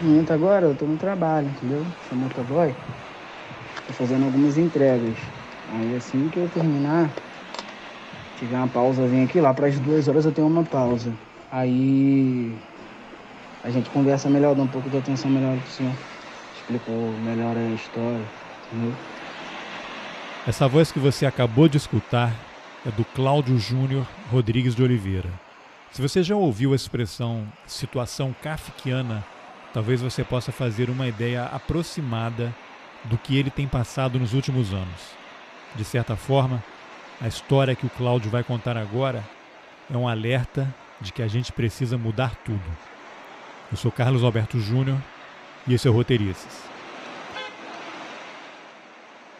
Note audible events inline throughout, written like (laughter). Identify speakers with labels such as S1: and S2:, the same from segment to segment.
S1: Momento agora eu tô no trabalho, entendeu? Sou motoboy. Tô fazendo algumas entregas. Aí assim que eu terminar, tiver uma pausazinha aqui, lá para as duas horas eu tenho uma pausa. Aí a gente conversa melhor, dá um pouco de atenção melhor pro senhor. Explicou melhor a história, entendeu?
S2: Essa voz que você acabou de escutar é do Cláudio Júnior Rodrigues de Oliveira. Se você já ouviu a expressão situação kafkiana, talvez você possa fazer uma ideia aproximada do que ele tem passado nos últimos anos. De certa forma, a história que o Cláudio vai contar agora é um alerta de que a gente precisa mudar tudo. Eu sou Carlos Alberto Júnior e esse é o Roteirices.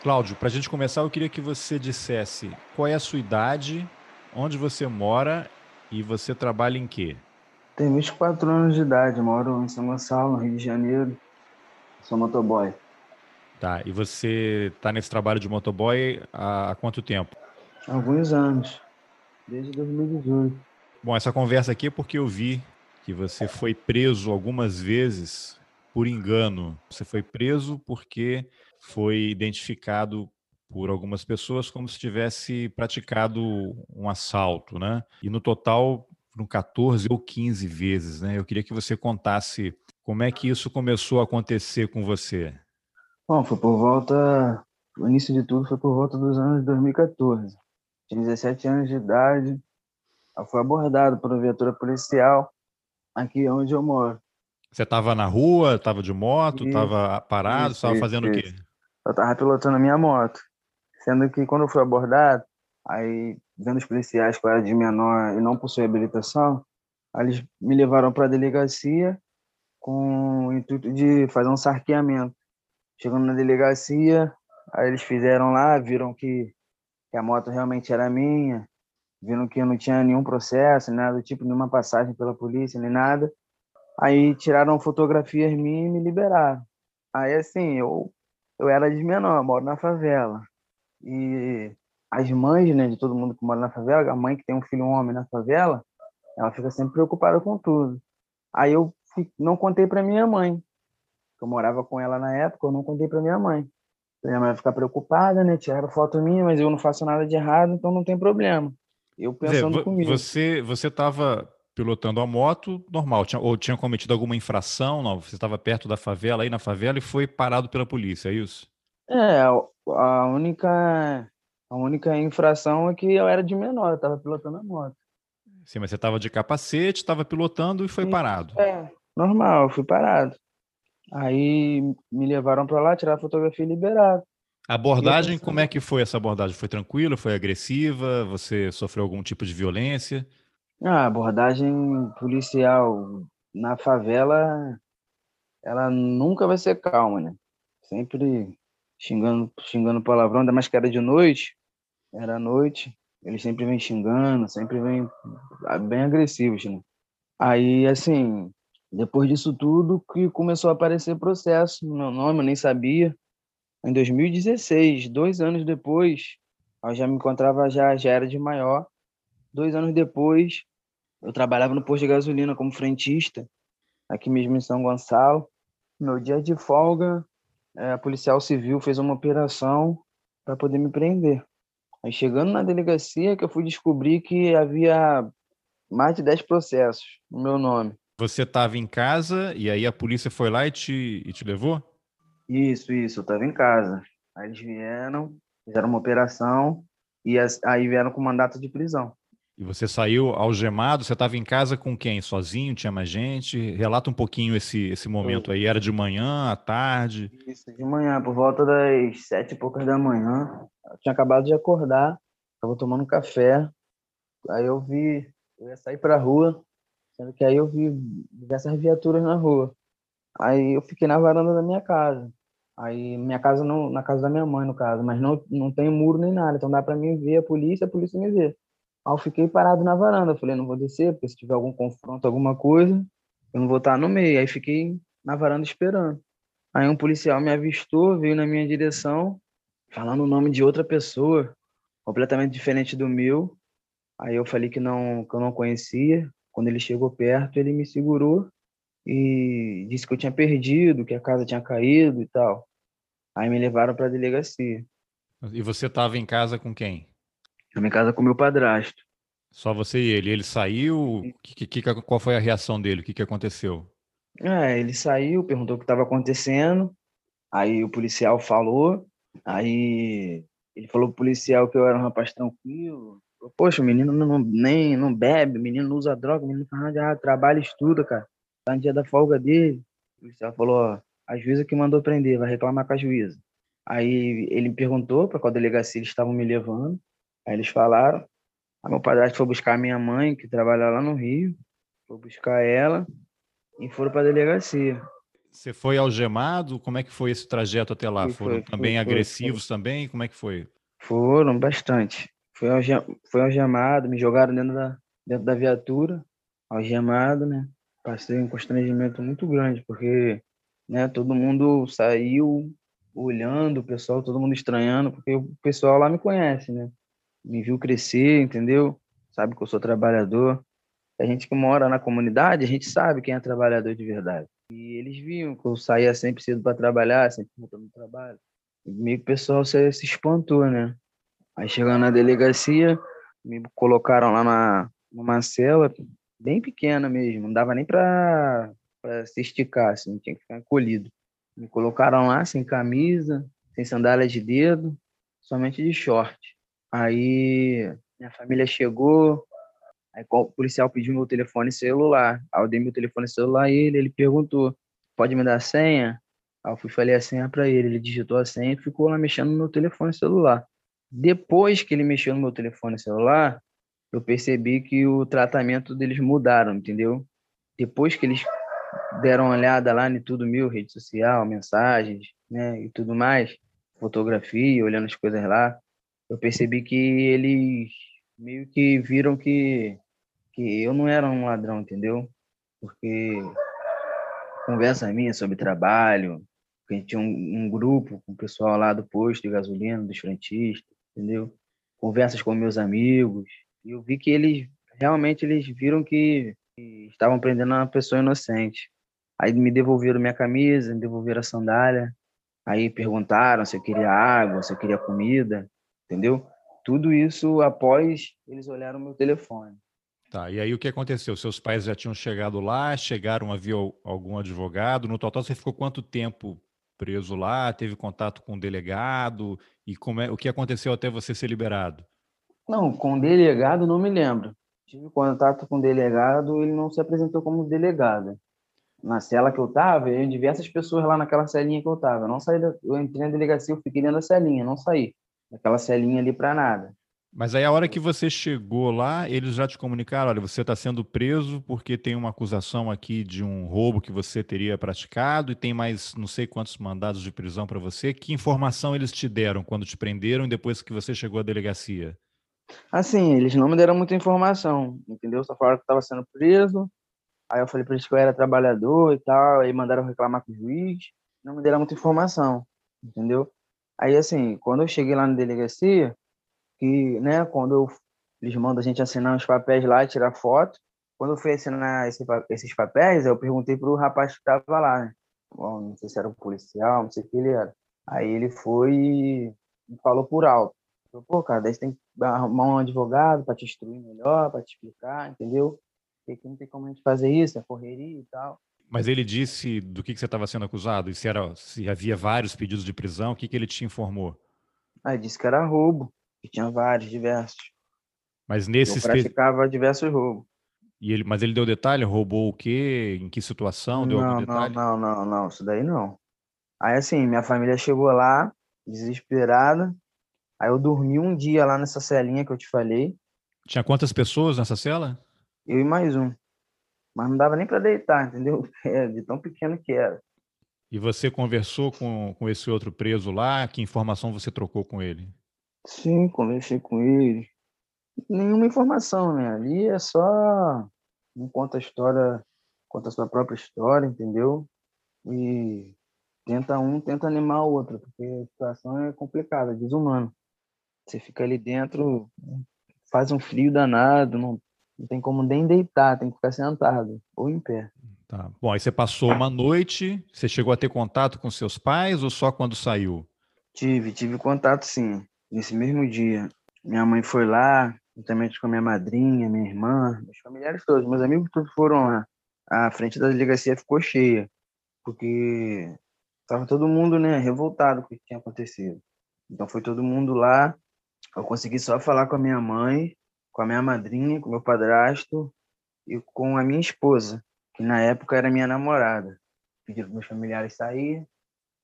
S2: Cláudio, para a gente começar, eu queria que você dissesse qual é a sua idade, onde você mora e você trabalha em quê?
S1: Tenho 24 anos de idade, moro em São Gonçalo, no Rio de Janeiro. Sou motoboy.
S2: Tá, e você está nesse trabalho de motoboy há, há quanto tempo?
S1: Alguns anos, desde 2018.
S2: Bom, essa conversa aqui é porque eu vi que você foi preso algumas vezes por engano. Você foi preso porque foi identificado por algumas pessoas como se tivesse praticado um assalto, né? E no total foram 14 ou 15 vezes, né? Eu queria que você contasse como é que isso começou a acontecer com você.
S1: Bom, foi por volta, o início de tudo foi por volta dos anos 2014. Tinha 17 anos de idade, eu fui abordado por uma viatura policial aqui onde eu moro.
S2: Você estava na rua, estava de moto, estava parado, estava fazendo isso. o quê?
S1: Eu estava pilotando a minha moto. Sendo que quando eu fui abordado, aí vendo os policiais que eu era de menor e não possuía habilitação, eles me levaram para a delegacia com o intuito de fazer um sarqueamento. Chegando na delegacia, aí eles fizeram lá, viram que, que a moto realmente era minha, viram que eu não tinha nenhum processo, nada do tipo, nenhuma passagem pela polícia, nem nada. Aí tiraram fotografias minhas e me liberaram. Aí, assim, eu, eu era de menor, moro na favela. E as mães, né, de todo mundo que mora na favela, a mãe que tem um filho um homem na favela, ela fica sempre preocupada com tudo. Aí eu não contei para minha mãe. Eu morava com ela na época, eu não contei para minha mãe. Minha mãe vai ficar preocupada, né? Tiraram foto minha, mas eu não faço nada de errado, então não tem problema. Eu pensando
S2: dizer,
S1: comigo.
S2: Você você estava pilotando a moto normal, tinha, ou tinha cometido alguma infração? Não, você estava perto da favela, aí na favela e foi parado pela polícia, é isso?
S1: É, a única a única infração é que eu era de menor, eu estava pilotando a moto.
S2: Sim, mas você estava de capacete, estava pilotando e foi Sim, parado.
S1: É, normal, eu fui parado. Aí me levaram para lá, tirar a fotografia e liberaram.
S2: A abordagem, como é que foi essa abordagem? Foi tranquila? Foi agressiva? Você sofreu algum tipo de violência?
S1: Ah, a abordagem policial na favela, ela nunca vai ser calma, né? Sempre xingando, xingando palavrão, ainda mais que era de noite, era noite, eles sempre vêm xingando, sempre vêm ah, bem agressivos, né? Aí, assim, depois disso tudo, que começou a aparecer processo no meu nome, eu nem sabia. Em 2016, dois anos depois, eu já me encontrava, já, já era de maior. Dois anos depois, eu trabalhava no posto de gasolina como frentista, aqui mesmo em São Gonçalo. Meu dia de folga, é, a policial civil fez uma operação para poder me prender. Aí chegando na delegacia que eu fui descobrir que havia mais de 10 processos no meu nome.
S2: Você estava em casa e aí a polícia foi lá e te, e te levou?
S1: Isso, isso, eu estava em casa. Aí eles vieram, fizeram uma operação e aí vieram com mandato de prisão.
S2: E você saiu algemado, você estava em casa com quem? Sozinho? Tinha mais gente? Relata um pouquinho esse, esse momento aí. Era de manhã, à tarde?
S1: Isso, de manhã, por volta das sete e poucas da manhã. Eu tinha acabado de acordar, estava tomando café. Aí eu vi, eu ia sair para a rua, Sendo que aí eu vi diversas viaturas na rua. Aí eu fiquei na varanda da minha casa. Aí minha casa não, na casa da minha mãe no caso, mas não não tem muro nem nada, então dá para mim ver a polícia, a polícia me vê. Aí eu fiquei parado na varanda, falei, não vou descer, porque se tiver algum confronto, alguma coisa, eu não vou estar no meio. Aí fiquei na varanda esperando. Aí um policial me avistou, veio na minha direção, falando o nome de outra pessoa, completamente diferente do meu. Aí eu falei que não que eu não conhecia. Quando ele chegou perto, ele me segurou e disse que eu tinha perdido, que a casa tinha caído e tal. Aí me levaram para a delegacia.
S2: E você estava em casa com quem?
S1: Eu em casa com meu padrasto.
S2: Só você e ele. Ele saiu? Que, que, qual foi a reação dele? O que, que aconteceu?
S1: É, ele saiu, perguntou o que estava acontecendo. Aí o policial falou. Aí ele falou pro policial que eu era um rapaz tranquilo. Falou, Poxa, o menino não, nem, não bebe, o menino não usa droga, o menino faz nada de errado, trabalha estuda, cara. Tá no dia da folga dele. O policial falou, ó, a juíza que mandou prender, vai reclamar com a juíza. Aí ele me perguntou para qual delegacia eles estavam me levando. Aí eles falaram. Aí meu padrasto foi buscar a minha mãe, que trabalha lá no Rio. Foi buscar ela e foram para a delegacia.
S2: Você foi algemado? Como é que foi esse trajeto até lá? Foi, foram foi, também foi, agressivos também? Como é que foi?
S1: Foram bastante. Foi, algem, foi algemado, me jogaram dentro da, dentro da viatura, algemado, né? passei um constrangimento muito grande, porque né, todo mundo saiu olhando, o pessoal, todo mundo estranhando, porque o pessoal lá me conhece, né? Me viu crescer, entendeu? Sabe que eu sou trabalhador. A gente que mora na comunidade, a gente sabe quem é trabalhador de verdade. E eles viam que eu saía sempre cedo para trabalhar, sempre voltando no trabalho. E meio que o pessoal se, se espantou, né? Aí chegando na delegacia, me colocaram lá na, numa cela, bem pequena mesmo, não dava nem para se esticar, assim, tinha que ficar encolhido. Me colocaram lá sem camisa, sem sandália de dedo, somente de short. Aí minha família chegou, aí o policial pediu meu telefone celular. Aí eu dei meu telefone celular a ele, ele perguntou: pode me dar a senha? Aí eu fui falei a senha para ele, ele digitou a senha e ficou lá mexendo no meu telefone celular. Depois que ele mexeu no meu telefone celular, eu percebi que o tratamento deles mudaram, entendeu? Depois que eles deram uma olhada lá em tudo meu, rede social, mensagens, né, e tudo mais, fotografia, olhando as coisas lá, eu percebi que eles meio que viram que que eu não era um ladrão, entendeu? Porque conversa minha sobre trabalho, a gente tinha um, um grupo com o pessoal lá do posto de gasolina, dos frentistas, entendeu? Conversas com meus amigos, e eu vi que eles realmente eles viram que, que estavam prendendo uma pessoa inocente. Aí me devolveram minha camisa, me devolveram a sandália. Aí perguntaram se eu queria água, se eu queria comida, entendeu? Tudo isso após eles olharam meu telefone.
S2: Tá, e aí o que aconteceu? Seus pais já tinham chegado lá, chegaram, havia algum advogado? No total, você ficou quanto tempo preso lá? Teve contato com o delegado? E como é, o que aconteceu até você ser liberado?
S1: Não, com o delegado não me lembro. Tive contato com o delegado, ele não se apresentou como delegado. Na cela que eu estava, eu diversas pessoas lá naquela celinha que eu estava. Eu não saí, da, eu entrei na delegacia, eu fiquei dentro da celinha, não saí daquela celinha ali para nada.
S2: Mas aí a hora que você chegou lá, eles já te comunicaram, olha, você está sendo preso porque tem uma acusação aqui de um roubo que você teria praticado e tem mais não sei quantos mandados de prisão para você. Que informação eles te deram quando te prenderam e depois que você chegou à delegacia?
S1: Assim, eles não me deram muita informação, entendeu? Só falaram que estava sendo preso. Aí eu falei para eles que eu era trabalhador e tal. Aí mandaram reclamar com o juiz. Não me deram muita informação, entendeu? Aí, assim, quando eu cheguei lá na delegacia, que, né, quando eu, eles mandam a gente assinar uns papéis lá tirar foto, quando eu fui assinar esse, esses papéis, eu perguntei pro rapaz que estava lá, né? Bom, não sei se era um policial, não sei o que ele era. Aí ele foi e falou por alto. Falei, Pô, cara, daí você tem que arrumar um advogado para te instruir melhor, para te explicar, entendeu? Porque não tem como a gente fazer isso, é correria e tal.
S2: Mas ele disse do que, que você estava sendo acusado? E se, era, se havia vários pedidos de prisão, o que, que ele te informou?
S1: Ah, ele disse que era roubo, que tinha vários, diversos.
S2: Mas nesses...
S1: Eu praticava diversos roubos.
S2: E ele, mas ele deu detalhe? Roubou o quê? Em que situação? Deu
S1: não,
S2: algum detalhe?
S1: Não, não, não, não, isso daí não. Aí assim, minha família chegou lá, desesperada, Aí eu dormi um dia lá nessa celinha que eu te falei.
S2: Tinha quantas pessoas nessa cela?
S1: Eu e mais um. Mas não dava nem para deitar, entendeu? (laughs) É, de tão pequeno que era.
S2: E você conversou com, com esse outro preso lá? Que informação você trocou com ele?
S1: Sim, conversei com ele. Nenhuma informação, né? Ali é só um conta a história, conta a sua própria história, entendeu? E tenta um, tenta animar o outro, porque a situação é complicada, desumana. Você fica ali dentro, faz um frio danado, não, não tem como nem deitar, tem que ficar sentado ou em pé.
S2: Tá. Bom, aí você passou uma noite, você chegou a ter contato com seus pais ou só quando saiu?
S1: Tive, tive contato sim, nesse mesmo dia. Minha mãe foi lá, juntamente com a minha madrinha, minha irmã, meus familiares todos, meus amigos todos foram lá. A frente da delegacia ficou cheia, porque estava todo mundo né, revoltado com o que tinha acontecido. Então foi todo mundo lá. Eu consegui só falar com a minha mãe, com a minha madrinha, com o meu padrasto e com a minha esposa que na época era minha namorada. Pediram para meus familiares sair,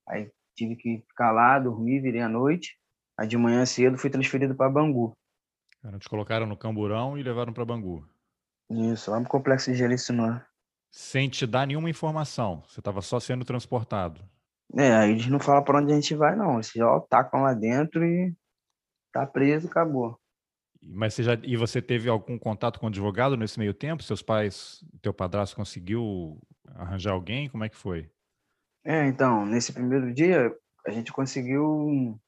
S1: aí tive que ficar lá, dormir, virei à noite. Aí de manhã cedo fui transferido para Bangu.
S2: Cara, te colocaram no Camburão e levaram para Bangu.
S1: Isso, lá no Complexo de Jericinó.
S2: Sem te dar nenhuma informação, você estava só sendo transportado.
S1: É, aí eles não falam para onde a gente vai, não. Eles já tacam lá dentro e tá preso, acabou.
S2: Mas você já e você teve algum contato com advogado nesse meio tempo? Seus pais, teu padrasto conseguiu arranjar alguém? Como é que foi?
S1: É, então, nesse primeiro dia a gente conseguiu um,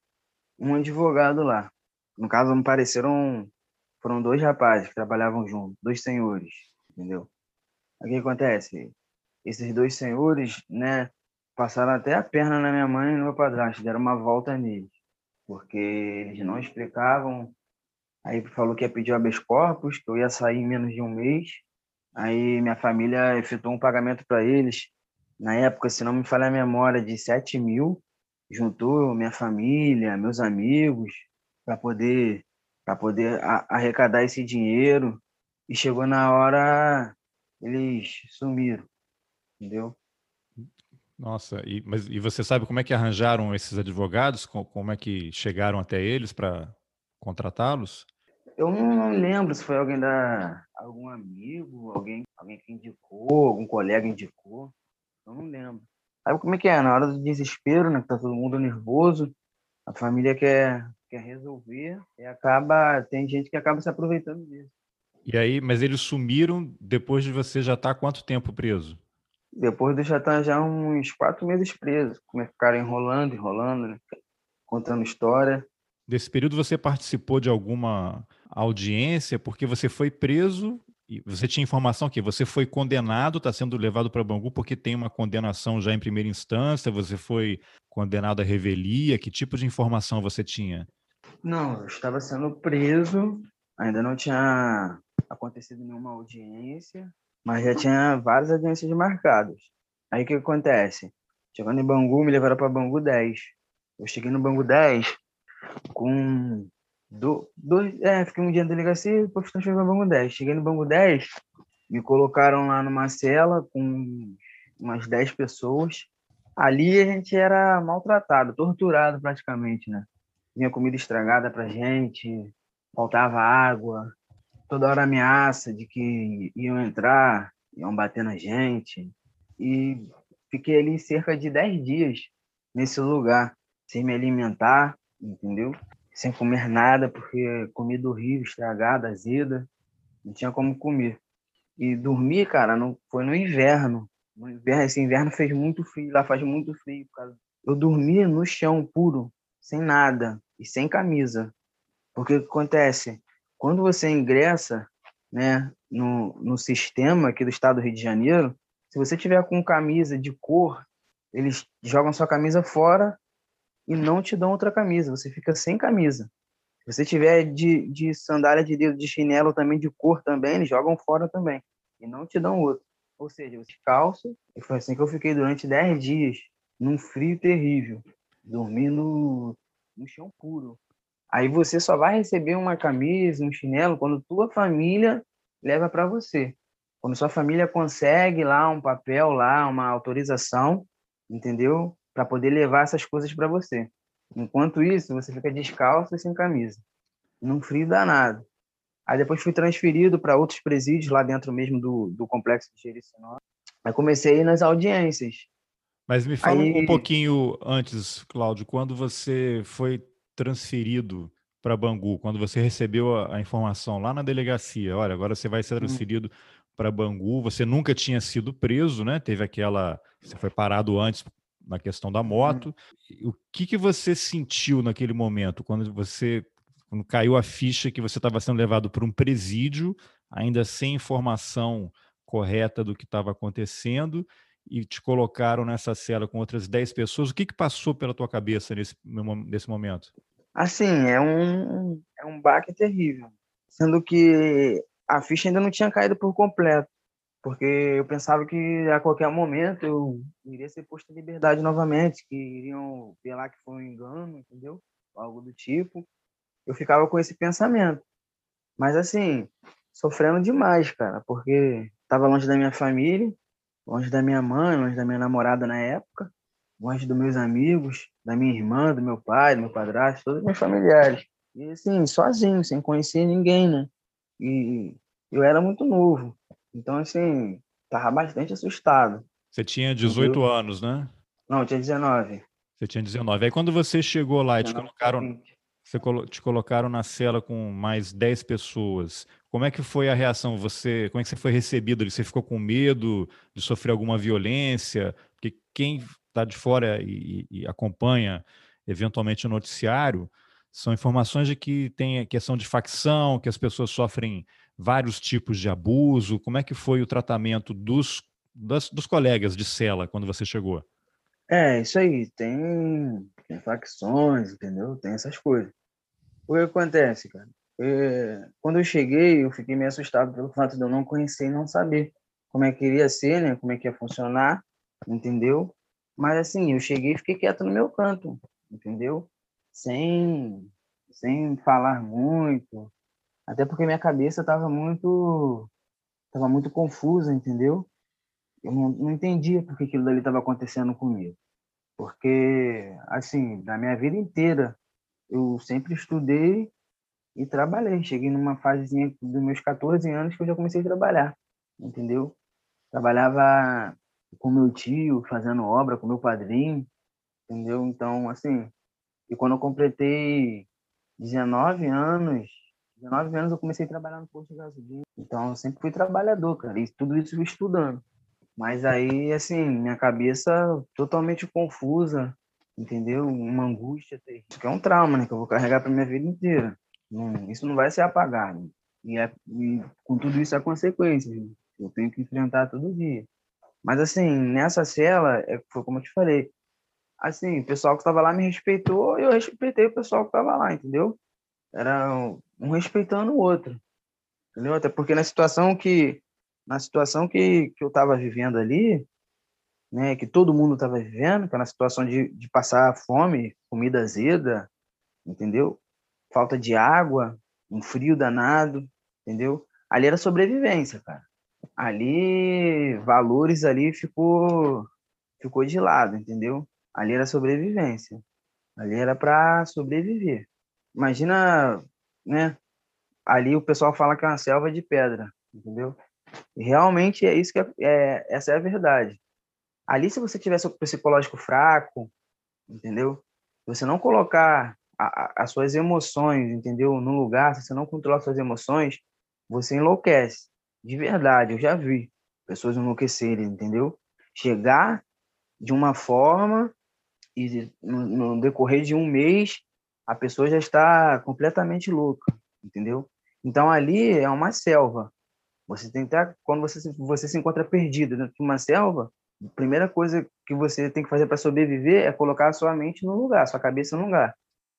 S1: um advogado lá. No caso, me pareceram foram dois rapazes que trabalhavam juntos, dois senhores, entendeu? O que acontece? Esses dois senhores, né, passaram até a perna na minha mãe e no meu padrasto, deram uma volta neles, porque eles não explicavam Aí falou que ia pedir habeas corpus, que eu ia sair em menos de um mês. Aí minha família efetuou um pagamento para eles. Na época, se não me falha a memória, de 7 mil. Juntou minha família, meus amigos, para poder, poder arrecadar esse dinheiro. E chegou na hora, eles sumiram. Entendeu?
S2: Nossa, e, mas, e você sabe como é que arranjaram esses advogados? Como é que chegaram até eles para contratá-los?
S1: Eu não lembro se foi alguém da. algum amigo, alguém, alguém que indicou, algum colega indicou. Eu não lembro. Sabe como é que é? Na hora do desespero, né? Que tá todo mundo nervoso, a família quer, quer resolver e acaba. Tem gente que acaba se aproveitando disso.
S2: E aí, mas eles sumiram depois de você já estar tá quanto tempo preso?
S1: Depois de já estar tá já uns quatro meses preso. Como é que ficaram enrolando, enrolando, né? Contando história.
S2: Nesse período você participou de alguma audiência porque você foi preso e você tinha informação que você foi condenado, está sendo levado para Bangu porque tem uma condenação já em primeira instância, você foi condenado à revelia, que tipo de informação você tinha?
S1: Não, eu estava sendo preso, ainda não tinha acontecido nenhuma audiência, mas já tinha várias audiências marcadas. Aí o que acontece? Chegando em Bangu, me levaram para Bangu 10. Eu cheguei no Bangu 10, com do, dois, é, fiquei um dia na delegacia e depois transferi para o Bangu 10. Cheguei no Bangu 10, me colocaram lá numa cela com umas 10 pessoas. Ali a gente era maltratado, torturado praticamente, né? Vinha comida estragada pra gente, faltava água, toda hora ameaça de que iam entrar, iam bater na gente. E fiquei ali cerca de 10 dias nesse lugar, sem me alimentar, entendeu? Sem comer nada, porque comida horrível, estragada, azeda, não tinha como comer. E dormir, cara, não foi no inverno. No inverno, esse inverno fez muito frio, lá faz muito frio. Cara. Eu dormia no chão puro, sem nada e sem camisa. Porque o que acontece? Quando você ingressa né, no, no sistema aqui do estado do Rio de Janeiro, se você tiver com camisa de cor, eles jogam sua camisa fora e não te dão outra camisa, você fica sem camisa. Se você tiver de, de sandália de dedo, de chinelo também, de cor também, eles jogam fora também e não te dão outro. Ou seja, você calça, e foi assim que eu fiquei durante 10 dias, num frio terrível, dormindo no chão puro. Aí você só vai receber uma camisa, um chinelo, quando tua família leva para você. Quando sua família consegue lá um papel, lá uma autorização, entendeu? Para poder levar essas coisas para você. Enquanto isso, você fica descalço e sem camisa, num frio danado. Aí depois fui transferido para outros presídios lá dentro mesmo do, do complexo de Jericinó. Aí comecei nas audiências.
S2: Mas me fala Aí... um pouquinho antes, Cláudio, quando você foi transferido para Bangu, quando você recebeu a, a, informação lá na delegacia, olha, agora você vai ser hum. transferido hum. para Bangu, você nunca tinha sido preso, né? Teve aquela, você foi parado antes na questão da moto. Hum. O que que você sentiu naquele momento quando você quando caiu a ficha que você estava sendo levado para um presídio, ainda sem informação correta do que estava acontecendo, e te colocaram nessa cela com outras 10 pessoas. O que, que passou pela tua cabeça nesse, nesse momento?
S1: Assim, é um, é um baque terrível. Sendo que a ficha ainda não tinha caído por completo. Porque eu pensava que a qualquer momento eu iria ser posto em liberdade novamente, que iriam ver lá que foi um engano, entendeu? Algo do tipo eu ficava com esse pensamento. Mas assim, sofrendo demais, cara, porque estava longe da minha família, longe da minha mãe, longe da minha namorada na época, longe dos meus amigos, da minha irmã, do meu pai, do meu padrasto, todos os meus familiares. E assim, sozinho, sem conhecer ninguém, né? E eu era muito novo. Então, assim, tava bastante assustado.
S2: Você tinha 18 entendeu? anos, né?
S1: Não, eu tinha 19.
S2: Você tinha 19. Aí quando você chegou lá e te colocaram, você te colocaram na cela com mais 10 pessoas. Como é que foi a reação? Você, como é que você foi recebido? Você ficou com medo de sofrer alguma violência? Porque quem está de fora e, e, acompanha eventualmente o noticiário são informações de que tem questão de facção, que as pessoas sofrem vários tipos de abuso. Como é que foi o tratamento dos, das, dos colegas de cela quando você chegou?
S1: É, isso aí. Tem, tem facções, entendeu? Tem essas coisas. O que acontece, cara? É, quando eu cheguei, eu fiquei meio assustado pelo fato de eu não conhecer e não saber como é que iria ser, né? Como é que ia funcionar, entendeu? Mas assim, eu cheguei e fiquei quieto no meu canto, entendeu? Sem, sem falar muito, até porque minha cabeça estava muito, estava muito confusa, entendeu? Eu não, não entendia por que aquilo dali estava acontecendo comigo, porque assim, da minha vida inteira eu sempre estudei e trabalhei. Cheguei numa fasezinha dos meus 14 anos que eu já comecei a trabalhar, entendeu? Trabalhava com meu tio, fazendo obra, com meu padrinho, entendeu? Então, assim, e quando eu completei 19 anos, 19 anos eu comecei a trabalhar no posto de gasolina. Então, eu sempre fui trabalhador, cara, e tudo isso estudando. Mas aí, assim, minha cabeça totalmente confusa, entendeu? Uma angústia Isso que é um trauma, né? Que eu vou carregar para minha vida inteira. Isso não vai ser apagado. E, é, e com tudo isso é consequência. Eu tenho que enfrentar todo dia. Mas assim, nessa cela, é, foi como eu te falei. Assim, o pessoal que estava lá me respeitou e eu respeitei o pessoal que estava lá, entendeu? Era um respeitando o outro. Entendeu? Até porque na situação que na situação que, que eu estava vivendo ali, né, que todo mundo estava vivendo, que era é a situação de, de passar fome, comida azeda, entendeu? Falta de água, um frio danado, entendeu? Ali era sobrevivência, cara. Ali, valores ali ficou, ficou de lado, entendeu? Ali era sobrevivência. Ali era para sobreviver. Imagina, né? Ali o pessoal fala que é uma selva de pedra, entendeu? E realmente é isso que é, é essa é a verdade. Ali, se você tiver seu psicológico fraco, entendeu? Você não colocar a, a, as suas emoções, entendeu? No lugar, se você não controlar suas emoções, você enlouquece. De verdade, eu já vi pessoas enlouquecerem, entendeu? Chegar de uma forma e no, no decorrer de um mês a pessoa já está completamente louca, entendeu? Então ali é uma selva. Você tem que estar, quando você, você se encontra perdido dentro de uma selva, a primeira coisa que você tem que fazer para sobreviver é colocar a sua mente no lugar, sua cabeça no lugar.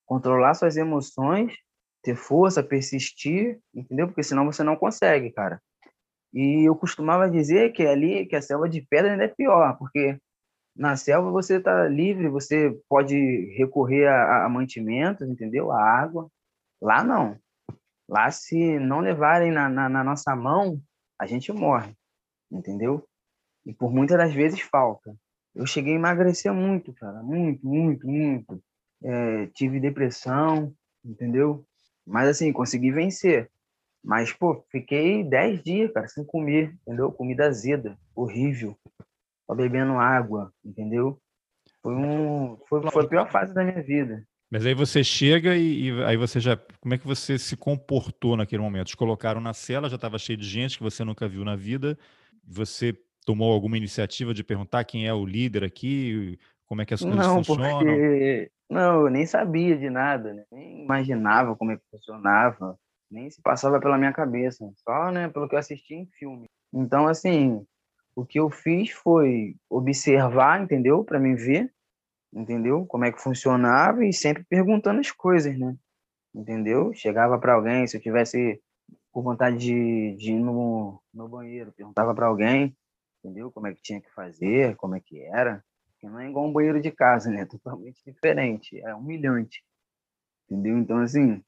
S1: Controlar suas emoções, ter força, persistir, entendeu? Porque senão você não consegue, cara. E eu costumava dizer que ali, que a selva de pedra ainda é pior, porque na selva você está livre, você pode recorrer a, a mantimentos, entendeu? A água. Lá não. Lá, se não levarem na, na, na nossa mão, a gente morre, entendeu? E por muitas das vezes falta. Eu cheguei a emagrecer muito, cara, muito, muito, muito. É, tive depressão, entendeu? Mas assim, consegui vencer. Mas, pô, fiquei 10 dias, cara, sem comer, entendeu? Comida azeda, horrível. Só bebendo água, entendeu? Foi, um, foi, foi a pior fase da minha vida.
S2: Mas aí você chega e, e, aí você já. Como é que você se comportou naquele momento? Te colocaram na cela, já estava cheio de gente que você nunca viu na vida. Você tomou alguma iniciativa de perguntar quem é o líder aqui? Como é que as coisas
S1: não,
S2: funcionam?
S1: Porque... Não, eu nem sabia de nada, né? nem imaginava como é que funcionava, nem se passava pela minha cabeça, só né, pelo que eu assisti em filme. Então, assim, o que eu fiz foi observar, entendeu? Para me ver, entendeu? Como é que funcionava e sempre perguntando as coisas, né? Entendeu? Chegava para alguém, se eu tivesse com vontade de, de ir no, no banheiro, perguntava para alguém, entendeu? Como é que tinha que fazer, como é que era. Porque não é igual um banheiro de casa, né? (laughs) Totalmente diferente, é humilhante, entendeu? Então, assim,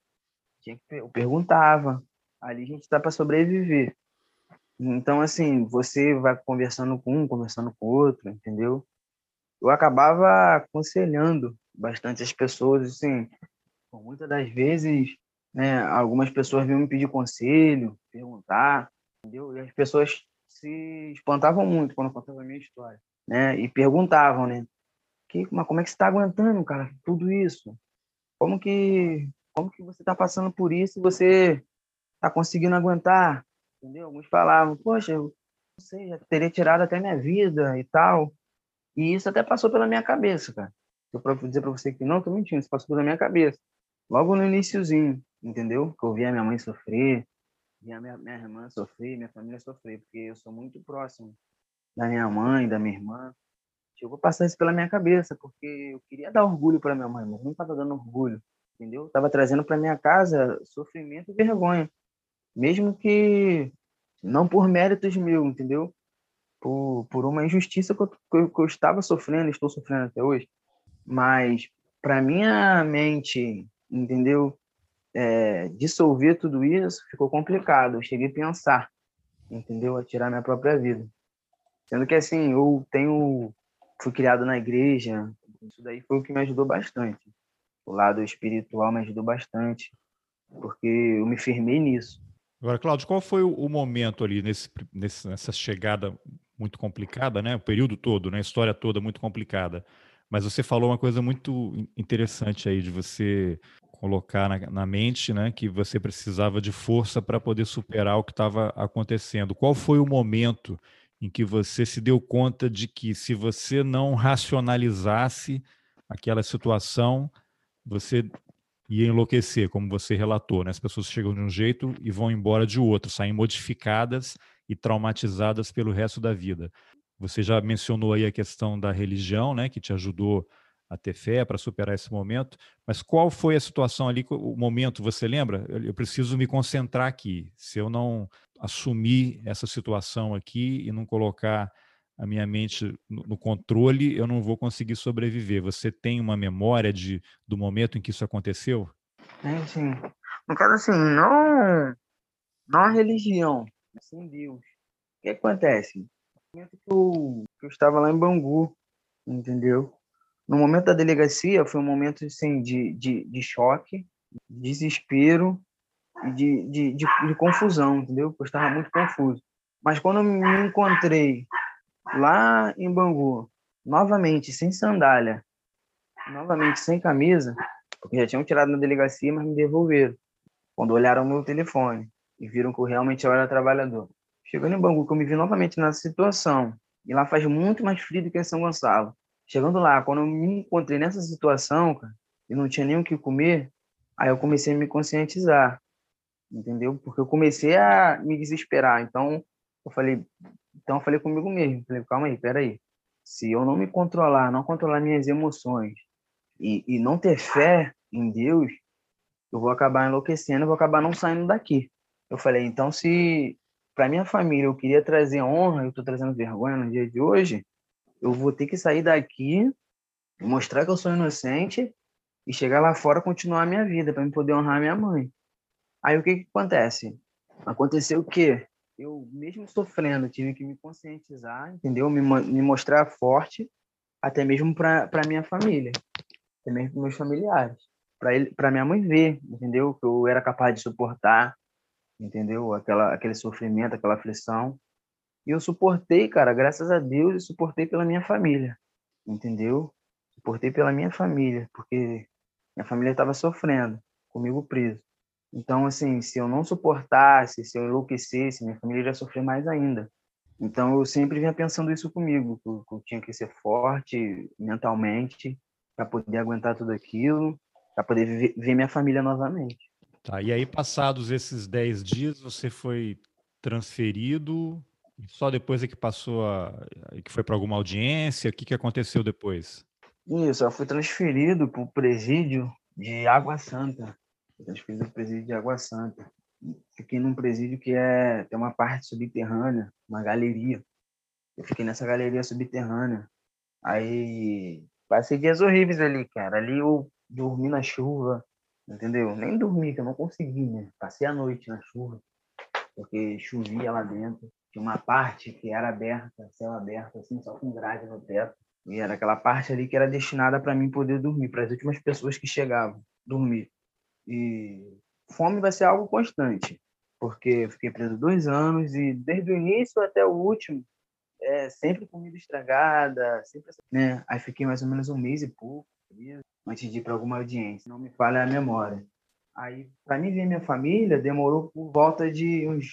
S1: tinha que, eu perguntava. Ali a gente está para sobreviver. Então, assim, você vai conversando com um, conversando com outro, entendeu? Eu acabava aconselhando bastante as pessoas, assim, muitas das vezes, né, algumas pessoas vinham me pedir conselho, perguntar, entendeu? E as pessoas se espantavam muito quando eu contava a minha história, né? E perguntavam, né? Que, mas como é que você está aguentando, cara, tudo isso? Como que, como que você está passando por isso e você está conseguindo aguentar? Entendeu? Alguns falavam, poxa, eu não sei, já teria tirado até minha vida e tal. E isso até passou pela minha cabeça, cara. Eu para dizer para você que não, tô mentindo, isso passou pela minha cabeça. Logo no iníciozinho, entendeu? Que eu via minha mãe sofrer, via minha, minha irmã sofrer, minha família sofrer, porque eu sou muito próximo da minha mãe, da minha irmã. Chegou a passar isso pela minha cabeça, porque eu queria dar orgulho para minha mãe, mas não estava dando orgulho, entendeu? Estava trazendo para minha casa sofrimento e vergonha mesmo que não por méritos meus, entendeu? Por, por uma injustiça que eu, que eu estava sofrendo, estou sofrendo até hoje. Mas para minha mente, entendeu? É, dissolver tudo isso ficou complicado. Eu cheguei a pensar, entendeu? A tirar minha própria vida. Sendo que assim, eu tenho fui criado na igreja, isso daí foi o que me ajudou bastante. O lado espiritual me ajudou bastante, porque eu me firmei nisso.
S2: Agora, Cláudio, qual foi o momento ali nesse, nesse, nessa chegada muito complicada, né? O período todo, né? A história toda muito complicada. Mas você falou uma coisa muito interessante aí de você colocar na, na mente, né? Que você precisava de força para poder superar o que estava acontecendo. Qual foi o momento em que você se deu conta de que se você não racionalizasse aquela situação, você ia enlouquecer, como você relatou, né? As pessoas chegam de um jeito e vão embora de outro, saem modificadas e traumatizadas pelo resto da vida. Você já mencionou aí a questão da religião, né, que te ajudou a ter fé para superar esse momento, mas qual foi a situação ali, o momento, você lembra? Eu preciso me concentrar aqui. Se eu não assumir essa situação aqui e não colocar a minha mente no, controle, eu não vou conseguir sobreviver. Você tem uma memória de, do momento em que isso aconteceu?
S1: Sim, sim. No caso, assim, não, não a religião, mas sim Deus. O que acontece? No momento que eu, que eu estava lá em Bangu, entendeu? No momento da delegacia, foi um momento assim, de, de, de choque, desespero e de, de, de, de confusão, entendeu? Eu estava muito confuso. Mas quando eu me encontrei lá em Bangu, novamente sem sandália, novamente sem camisa, porque já tinham tirado na delegacia, mas me devolveram. Quando olharam meu telefone e viram que eu realmente era trabalhador. Chegando em Bangu, que eu me vi novamente nessa situação, e lá faz muito mais frio do que em São Gonçalo. Chegando lá, quando eu me encontrei nessa situação, cara, e não tinha nem o que comer, aí eu comecei a me conscientizar, entendeu? Porque eu comecei a me desesperar. Então, eu falei, então eu falei comigo mesmo, falei, calma aí, peraí. Se eu não me controlar, não controlar minhas emoções e, e não ter fé em Deus, eu vou acabar enlouquecendo, eu vou acabar não saindo daqui. Eu falei, então se para minha família eu queria trazer honra, eu estou trazendo vergonha no dia de hoje, eu vou ter que sair daqui, mostrar que eu sou inocente e chegar lá fora continuar a minha vida para me poder honrar minha mãe. Aí o que que acontece? Aconteceu o quê? Eu, mesmo sofrendo, tive que me conscientizar, entendeu? Me, me mostrar forte, até mesmo para minha família, até mesmo para meus familiares, para minha mãe ver, entendeu? Que eu era capaz de suportar, entendeu? Aquela, aquele sofrimento, aquela aflição. E eu suportei, cara, graças a Deus, e suportei pela minha família, entendeu? Suportei pela minha família, porque minha família estava sofrendo, comigo preso. Então, assim, se eu não suportasse, se eu enlouquecesse, minha família ia sofrer mais ainda. Então, eu sempre vinha pensando isso comigo, que eu, tinha que ser forte mentalmente para poder aguentar tudo aquilo, para poder ver minha família novamente.
S2: Tá, e aí, passados esses 10 dias, você foi transferido, só depois é que passou a. que foi para alguma audiência? O que, que aconteceu depois?
S1: Isso, eu fui transferido para o presídio de Água Santa. Transferido para o presídio de Água Santa. Fiquei num presídio que é, tem uma parte subterrânea, uma galeria. Eu fiquei nessa galeria subterrânea. Aí passei dias horríveis ali, cara. Ali eu dormi na chuva, entendeu? Nem dormi, que eu não consegui, né? Passei a noite na chuva, porque chovia lá dentro. Tinha uma parte que era aberta, céu aberto, assim, só com grade no teto. E era aquela parte ali que era destinada para mim poder dormir, para as últimas pessoas que chegavam, dormir. E fome vai ser algo constante, porque eu fiquei preso dois anos e desde o início até o último, é, sempre comida estragada, sempre, né? Aí fiquei mais ou menos um mês e pouco antes de ir para alguma audiência, não me falha a memória. Aí, para mim ver minha família, demorou por volta de uns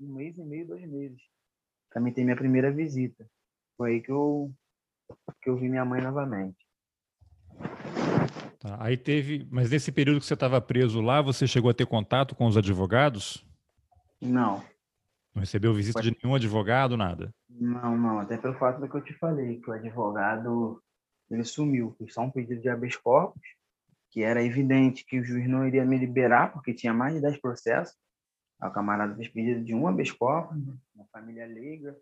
S1: um mês e meio, dois meses, para mim ter minha primeira visita. Foi aí que eu, que eu vi minha mãe novamente.
S2: Tá, aí teve, mas nesse período que você estava preso lá, você chegou a ter contato com os advogados?
S1: Não.
S2: Não recebeu visita de nenhum advogado, nada?
S1: Não, não. Até pelo fato do que eu te falei, que o advogado ele sumiu. Fiz só um pedido de habeas corpus, que era evidente que o juiz não iria me liberar, porque tinha mais de 10 processos. O camarada fez pedido de um habeas corpus, uma família leiga,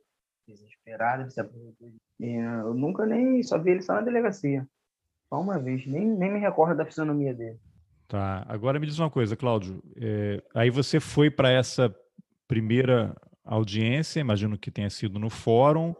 S1: desesperada, se aproveitou. E eu nunca nem só vi ele só na delegacia. Só uma vez, nem, nem me recordo da fisionomia dele.
S2: Tá, agora me diz uma coisa, Cláudio. É, aí você foi para essa primeira audiência, imagino que tenha sido no fórum.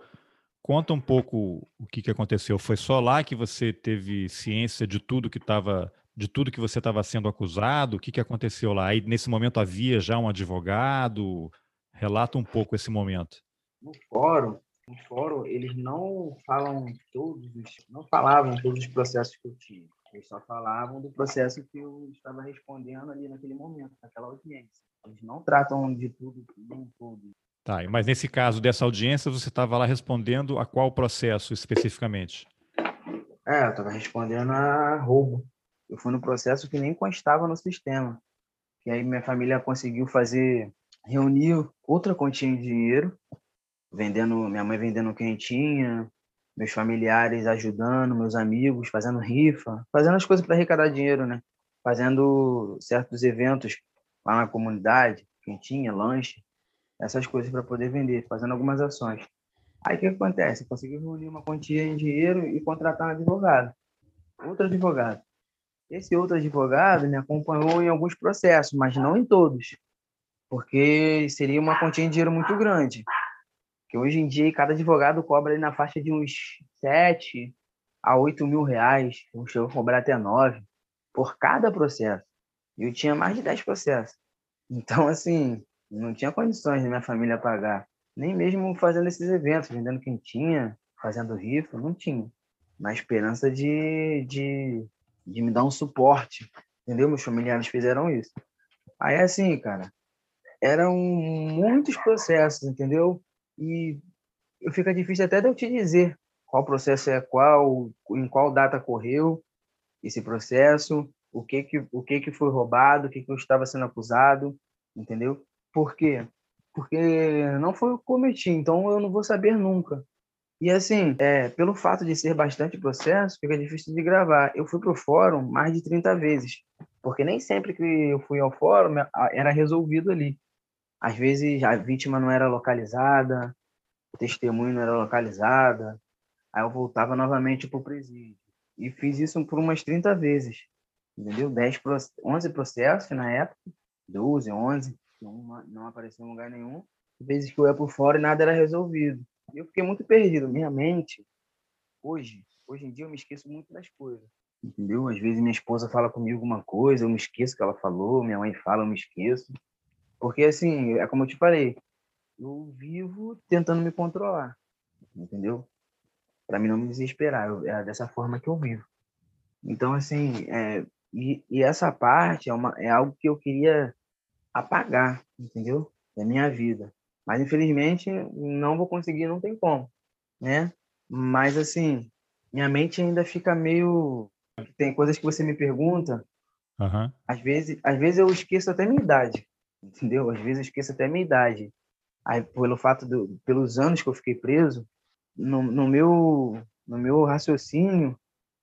S2: Conta um pouco o que, que aconteceu. Foi só lá que você teve ciência de tudo que estava, de tudo que você estava sendo acusado? O que, que aconteceu lá? Aí nesse momento havia já um advogado? Relata um pouco esse momento.
S1: No fórum, no fórum eles não falam todos, não falavam todos os processos que eu tinha. Eles só falavam do processo que eu estava respondendo ali naquele momento, naquela audiência. Eles não tratam de tudo, nem tudo.
S2: Tá, mas nesse caso dessa audiência, você estava lá respondendo a qual processo especificamente?
S1: É, eu estava respondendo a roubo. Eu fui no processo que nem constava no sistema. E aí minha família conseguiu fazer, reunir outra quantia de dinheiro vendendo, minha mãe vendendo quentinha, meus familiares ajudando, meus amigos fazendo rifa, fazendo as coisas para arrecadar dinheiro, né? Fazendo certos eventos lá na comunidade, quentinha, lanche, essas coisas para poder vender, fazendo algumas ações. Aí o que acontece? Consegui reunir uma quantia em dinheiro e contratar um advogado, outro advogado. Esse outro advogado me acompanhou em alguns processos, mas não em todos, porque seria uma quantia em dinheiro muito grande que hoje em dia cada advogado cobra na faixa de uns 7 a 8 mil reais, eu chego a cobrar até 9 por cada processo. E eu tinha mais de 10 processos. Então, assim, não tinha condições da minha família pagar. Nem mesmo fazendo esses eventos, vendendo quentinha, fazendo rifa, não tinha. Na esperança de, de, de me dar um suporte, entendeu? Meus familiares fizeram isso. Aí, assim, cara, eram muitos processos, entendeu? E fica difícil até de eu te dizer qual processo é qual, em qual data correu esse processo, o que que o que que foi roubado, o que que eu estava sendo acusado, entendeu? Por quê? Porque não foi o que cometi, então eu não vou saber nunca. E assim, é, pelo fato de ser bastante processo, fica difícil de gravar. Eu fui para o fórum mais de 30 vezes, porque nem sempre que eu fui ao fórum era resolvido ali. Às vezes a vítima não era localizada, o testemunho não era localizada. Aí eu voltava novamente para o presídio. E fiz isso por umas 30 vezes. Entendeu? 10, 11 processos na época, 12, 11, não, apareceu em lugar nenhum. Vezes que eu ia por fora e nada era resolvido. Eu fiquei muito perdido. Minha mente, hoje, hoje em dia eu me esqueço muito das coisas. Entendeu? Às vezes minha esposa fala comigo alguma coisa, eu me esqueço que ela falou, minha mãe fala, eu me esqueço Porque, assim, é como eu te falei, eu vivo tentando me controlar, entendeu? Para mim não me desesperar, eu, é dessa forma que eu vivo. Então, assim, é, e, e, essa parte é, uma, é algo que eu queria apagar, entendeu? Da minha vida. Mas, infelizmente, não vou conseguir, não tem como, né? Mas, assim, minha mente ainda fica meio... Tem coisas que você me pergunta,
S2: uhum.
S1: às, vezes, às vezes eu esqueço até minha idade, entendeu? Às vezes eu esqueço até minha idade. Aí, pelo fato do, pelos anos que eu fiquei preso, no, no meu no meu raciocínio,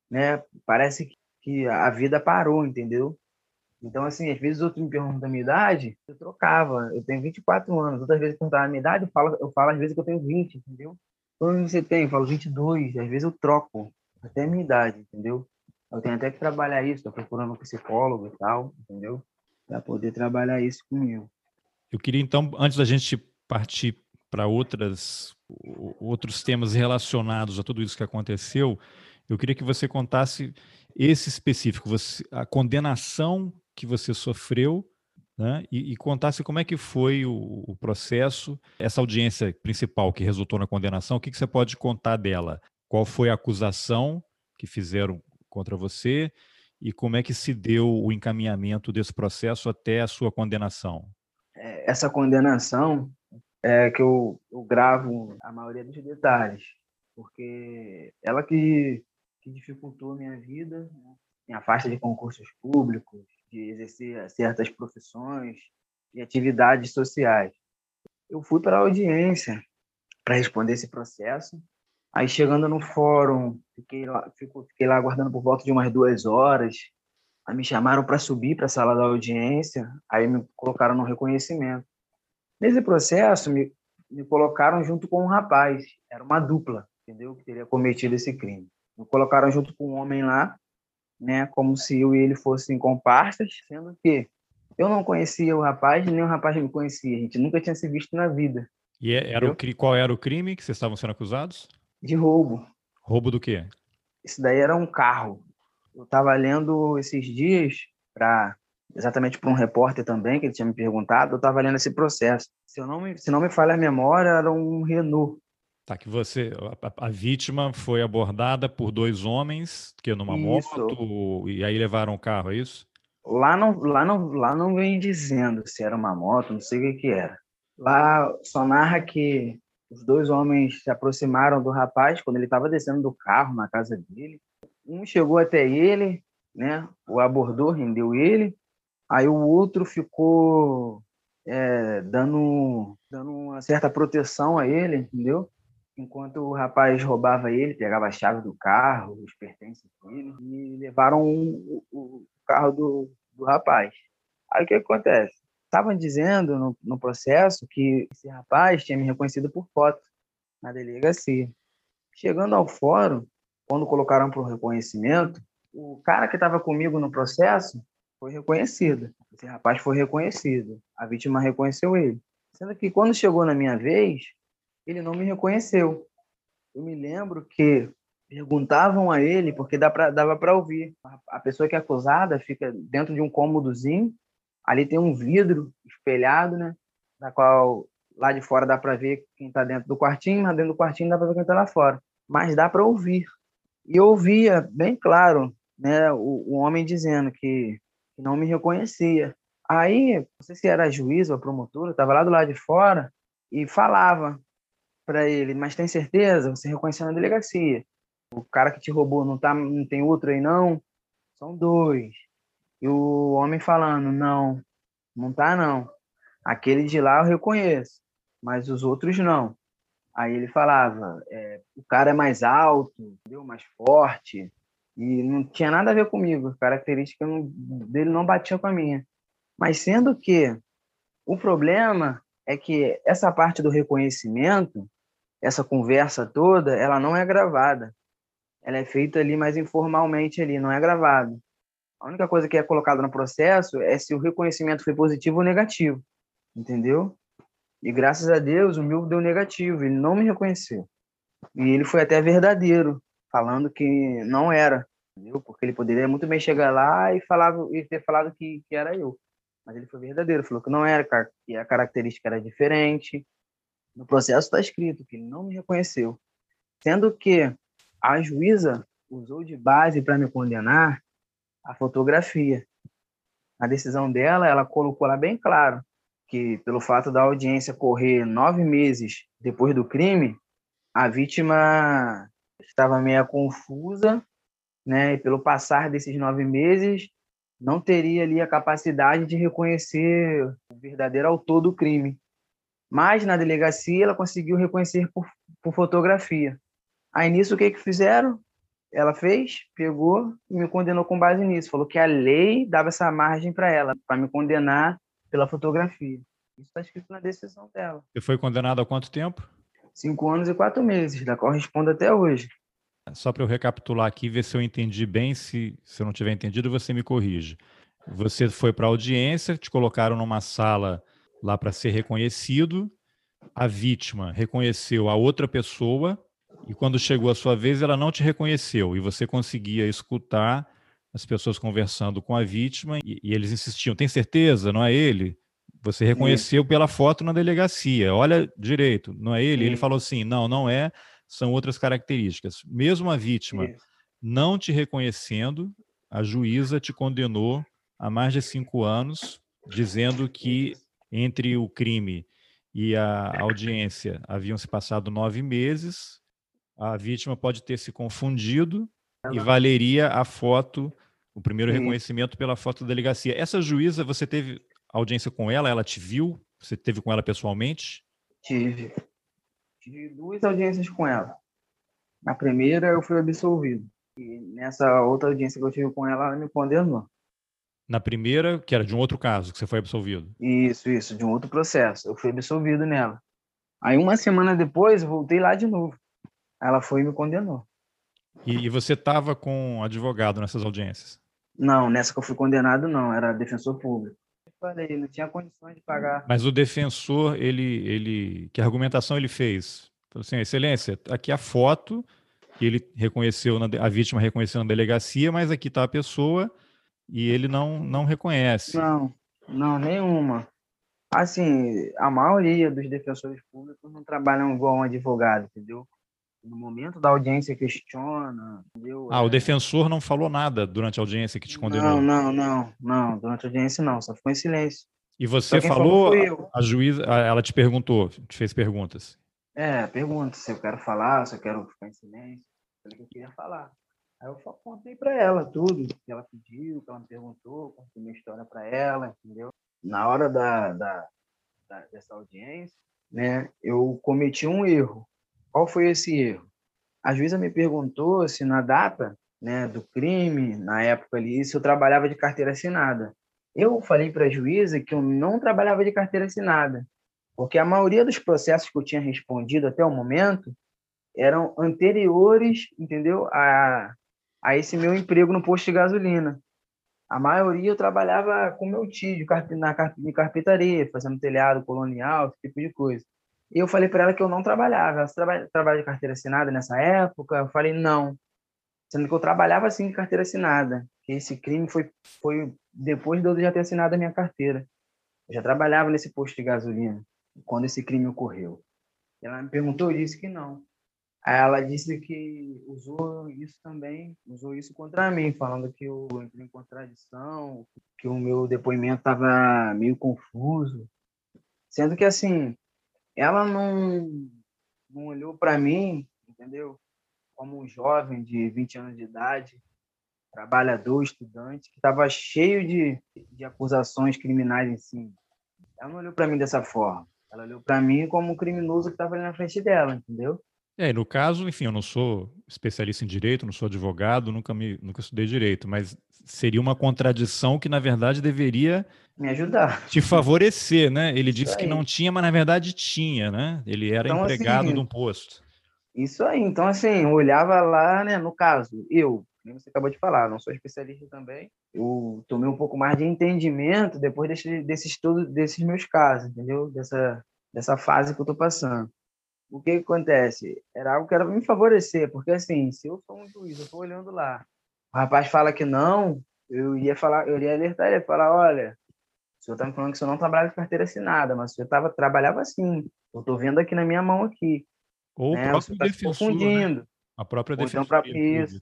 S1: né, parece que a vida parou, entendeu? Então, assim, às vezes outros me perguntam da minha idade, eu trocava. Eu tenho 24 anos. Outras vezes perguntar a minha idade, eu falo, eu falo às vezes que eu tenho 20, entendeu? Quando você tem? Eu falo 22. Às vezes eu troco até a minha idade, entendeu? Eu tenho até que trabalhar isso. Estou procurando um psicólogo e tal, entendeu? Para poder trabalhar isso comigo.
S2: Eu queria, então, antes da gente partir para outras outros temas relacionados a tudo isso que aconteceu, eu queria que você contasse esse específico, você, a condenação que você sofreu, né? E, e contasse como é que foi o, o, processo, essa audiência principal que resultou na condenação, o que, que você pode contar dela? Qual foi a acusação que fizeram contra você e como é que se deu o encaminhamento desse processo até a sua condenação?
S1: É, essa condenação é que eu, eu gravo a maioria dos detalhes, porque ela que, que dificultou a minha vida, né? afasta de concursos públicos, de exercer certas profissões e atividades sociais. Eu fui para a audiência para responder esse processo. Aí, chegando no fórum, fiquei lá, fiquei lá aguardando por volta de umas duas horas. Aí me chamaram para subir para a sala da audiência, aí me colocaram no reconhecimento. Nesse processo, me, me colocaram junto com um rapaz, era uma dupla, entendeu? Que teria cometido esse crime. Me colocaram junto com um homem lá, né? Como se eu e ele fossem comparsas, sendo que eu não conhecia o rapaz, nem o rapaz me conhecia. A gente nunca tinha se visto na vida.
S2: E é, era o, qual era o crime que vocês estavam sendo acusados?
S1: De roubo.
S2: Roubo do quê?
S1: Isso daí era um carro. Eu estava lendo esses dias para exatamente para um repórter também, que ele tinha me perguntado, eu estava lendo esse processo. Se, eu não me, se não me falha a memória, era um Renault.
S2: Tá, que você, a, a vítima foi abordada por dois homens, que numa isso. moto, e aí levaram o carro, é isso?
S1: Lá não, lá, não, lá não vem dizendo se era uma moto, não sei o que, que era. Lá só narra que os dois homens se aproximaram do rapaz quando ele estava descendo do carro na casa dele. Um chegou até ele, né? O abordou, rendeu ele. Aí o outro ficou é, dando, dando uma certa proteção a ele, entendeu? Enquanto o rapaz roubava ele, pegava a chave do carro, os pertences dele, e levaram o, o carro do, do rapaz. Aí o que acontece? Estavam dizendo no, no processo que esse rapaz tinha me reconhecido por foto na delegacia. Chegando ao fórum, quando colocaram para o reconhecimento, o cara que estava comigo no processo foi reconhecido. Esse rapaz foi reconhecido. A vítima reconheceu ele. Sendo que quando chegou na minha vez, ele não me reconheceu. Eu me lembro que perguntavam a ele, porque dava para ouvir. A pessoa que é acusada fica dentro de um cômodozinho, ali tem um vidro espelhado, né? Da qual lá de fora dá para ver quem está dentro do quartinho, mas dentro do quartinho dá para ver quem está lá fora. Mas dá para ouvir. E eu ouvia bem claro né, o, o homem dizendo que que não me reconhecia. Aí, não sei se era juiz ou promotor, estava lá do lado de fora e falava para ele, mas tem certeza? Você reconheceu na delegacia. O cara que te roubou não, tá, não tem outro aí não? São dois. E o homem falando, não, não tá não. Aquele de lá eu reconheço, mas os outros não. Aí ele falava, é, o cara é mais alto, entendeu? mais forte, e não tinha nada a ver comigo, a característica dele não batia com a minha. Mas sendo que o problema é que essa parte do reconhecimento, essa conversa toda, ela não é gravada. Ela é feita ali mais informalmente ali, não é gravada. A única coisa que é colocada no processo é se o reconhecimento foi positivo ou negativo, entendeu? E graças a Deus o meu deu negativo, ele não me reconheceu. E ele foi até verdadeiro, falando que não era, entendeu? Porque ele poderia muito bem chegar lá e falar e ter falado que, que era eu. mas ele foi verdadeiro, falou que não era, que a característica era diferente. No processo está escrito que ele não me reconheceu, sendo que a juíza usou de base para me condenar a fotografia. A decisão dela, ela colocou lá bem claro que, pelo fato da audiência correr nove meses depois do crime, a vítima estava meio confusa, né? E pelo passar desses nove meses, não teria ali a capacidade de reconhecer o verdadeiro autor do crime. Mas na delegacia ela conseguiu reconhecer por, por fotografia. Aí nisso o que que fizeram? Ela fez, pegou e me condenou com base nisso. Falou que a lei dava essa margem para ela, para me condenar pela fotografia. Isso está escrito na decisão dela.
S2: Você foi condenado há quanto tempo?
S1: Cinco anos e quatro meses, da qual respondo até hoje.
S2: Só para eu recapitular aqui, ver se eu entendi bem. Se, se eu não tiver entendido, você me corrige. Você foi para a audiência, te colocaram numa sala lá para ser reconhecido. A vítima reconheceu a outra pessoa e quando chegou a sua vez, ela não te reconheceu e você conseguia escutar as pessoas conversando com a vítima e, e eles insistiam: tem certeza? Não é ele? Você reconheceu pela foto na delegacia. Olha direito, não é ele? Ele falou assim: não, não é são outras características. Mesmo a vítima não te reconhecendo, a juíza te condenou a mais de cinco anos, dizendo que entre o crime e a audiência haviam se passado nove meses, a vítima pode ter se confundido e valeria a foto, o primeiro Sim. reconhecimento pela foto da delegacia. Essa juíza, você teve audiência com ela? Ela te viu? Você teve com ela pessoalmente?
S1: Tive tive duas audiências com ela. Na primeira, eu fui absolvido. E nessa outra audiência que eu tive com ela, ela me condenou.
S2: Na primeira, que era de um outro caso, que você foi absolvido?
S1: Isso, isso, de um outro processo. Eu fui absolvido nela. Aí, uma semana depois, eu voltei lá de novo. Ela foi e me condenou.
S2: E, e você estava com advogado nessas audiências?
S1: Não, nessa que eu fui condenado, não. Era defensor público falei, não tinha condições de pagar.
S2: Mas o defensor, ele, ele, que argumentação ele fez? Falou assim, excelência, aqui a foto que ele reconheceu, na, a vítima reconheceu na delegacia, mas aqui está a pessoa e ele não, não reconhece.
S1: Não, não, nenhuma. Assim, a maioria dos defensores públicos não trabalham igual um advogado, entendeu? No momento da audiência questiona. Entendeu?
S2: Ah, o é. defensor não falou nada durante a audiência que te condenou?
S1: Não, não, não, não. Durante a audiência não, só ficou em silêncio.
S2: E você falou, falou a juíza, ela te perguntou, te fez perguntas?
S1: É, pergunta se eu quero falar, se eu quero ficar em silêncio. Falei que eu queria falar. Aí eu só contei para ela tudo que ela pediu, que ela me perguntou, contei minha história para ela, entendeu? Na hora da, da, da, dessa audiência, né, eu cometi um erro qual foi esse erro? A juíza me perguntou se na data né, do crime, na época ali, se eu trabalhava de carteira assinada. Eu falei para a juíza que eu não trabalhava de carteira assinada, porque a maioria dos processos que eu tinha respondido até o momento eram anteriores, entendeu, a, a esse meu emprego no posto de gasolina. A maioria eu trabalhava com meu tio na carpintaria, fazendo telhado colonial, esse tipo de coisa. E eu falei para ela que eu não trabalhava. Você trabalha, trabalha de carteira assinada nessa época? Eu falei, não. Sendo que eu trabalhava assim de carteira assinada. Que esse crime foi, foi depois de eu já ter assinado a minha carteira. Eu já trabalhava nesse posto de gasolina quando esse crime ocorreu. Ela me perguntou, eu disse que não. Aí ela disse que usou isso também, usou isso contra mim, falando que eu entrei em contradição, que o meu depoimento estava meio confuso. Sendo que, assim, ela não, não olhou para mim, entendeu? Como um jovem de 20 anos de idade, trabalhador, estudante, que estava cheio de, de acusações criminais em cima. Ela não olhou para mim dessa forma. Ela olhou para mim como um criminoso que estava ali na frente dela, entendeu?
S2: É, no caso, enfim, eu não sou especialista em direito, não sou advogado, nunca me nunca estudei direito, mas seria uma contradição que na verdade deveria
S1: me ajudar,
S2: te favorecer, né? Ele disse que não tinha, mas na verdade tinha, né? Ele era então, empregado assim, de um posto.
S1: Isso aí. Então assim, eu olhava lá, né, no caso, eu, como você acabou de falar, não sou especialista também. Eu tomei um pouco mais de entendimento depois desse, desses todos desses meus casos, entendeu? Dessa dessa fase que eu tô passando o que, que acontece? Era algo que era me favorecer, porque assim, se eu sou um juiz, eu estou olhando lá, o rapaz fala que não, eu ia falar, eu ia alertar ele, falar, olha, O senhor está me falando que o senhor não trabalha de carteira assinada, mas o senhor tava, trabalhava assim. Eu estou vendo aqui na minha mão aqui.
S2: Ou né? o próprio tá defensor, se né? confundindo. Né? A própria então, defensoria
S1: então, isso.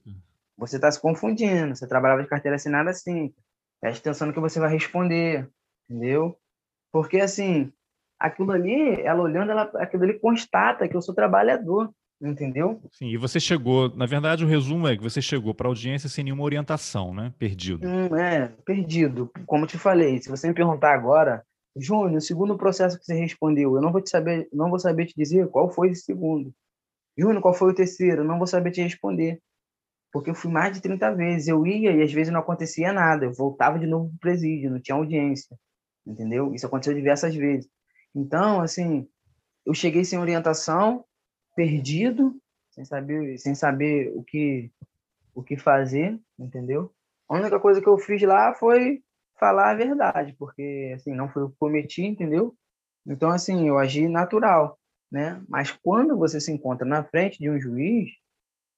S1: Você está se confundindo. Você trabalhava de carteira assinada assim. Preste atenção no que você vai responder, entendeu? Porque, assim, aquilo ali, ela olhando, ela, aquilo ali constata que eu sou trabalhador, entendeu?
S2: Sim, e você chegou, na verdade, o resumo é que você chegou para a audiência sem nenhuma orientação, né? Perdido.
S1: Hum, é, perdido. Como te falei, se você me perguntar agora, Júnior, o segundo processo que você respondeu, eu não vou te saber, não vou saber te dizer qual foi esse segundo. Júnior, qual foi o terceiro? Eu não vou saber te responder. Porque eu fui mais de 30 vezes. Eu ia e às vezes não acontecia nada. Eu voltava de novo para o presídio, não tinha audiência. Entendeu? Isso aconteceu diversas vezes. Então, assim, eu cheguei sem orientação, perdido, sem saber, sem saber o que o que fazer, entendeu? A única coisa que eu fiz lá foi falar a verdade, porque assim, não foi o que cometi, entendeu? Então assim, eu agi natural, né? Mas quando você se encontra na frente de um juiz,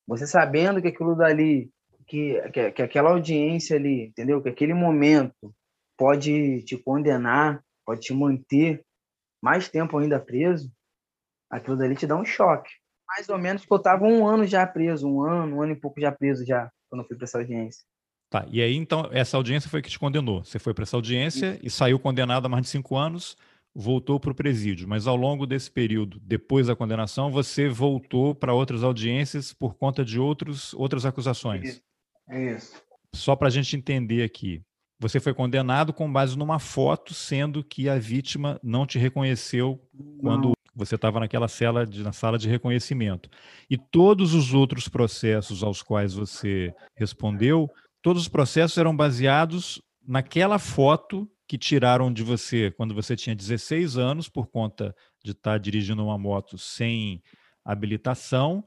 S1: você sabendo que aquilo dali, que, que, que aquela audiência ali, entendeu? Que aquele momento pode te condenar, pode te manter mais tempo ainda preso, aquilo dali te dá um choque. Mais ou menos que eu estava um ano já preso, um ano, um ano e pouco já preso já, quando eu fui para essa audiência.
S2: Tá, e aí então essa audiência foi que te condenou. Você foi para essa audiência Isso. e saiu condenado a mais de cinco anos voltou para o presídio, mas ao longo desse período, depois da condenação, você voltou para outras audiências por conta de outros, outras acusações.
S1: Isso.
S2: Só para a gente entender aqui, você foi condenado com base numa foto, sendo que a vítima não te reconheceu não. quando você estava naquela cela de, na sala de reconhecimento. E todos os outros processos aos quais você respondeu, todos os processos eram baseados naquela foto que tiraram de você quando você tinha 16 anos por conta de estar tá dirigindo uma moto sem habilitação,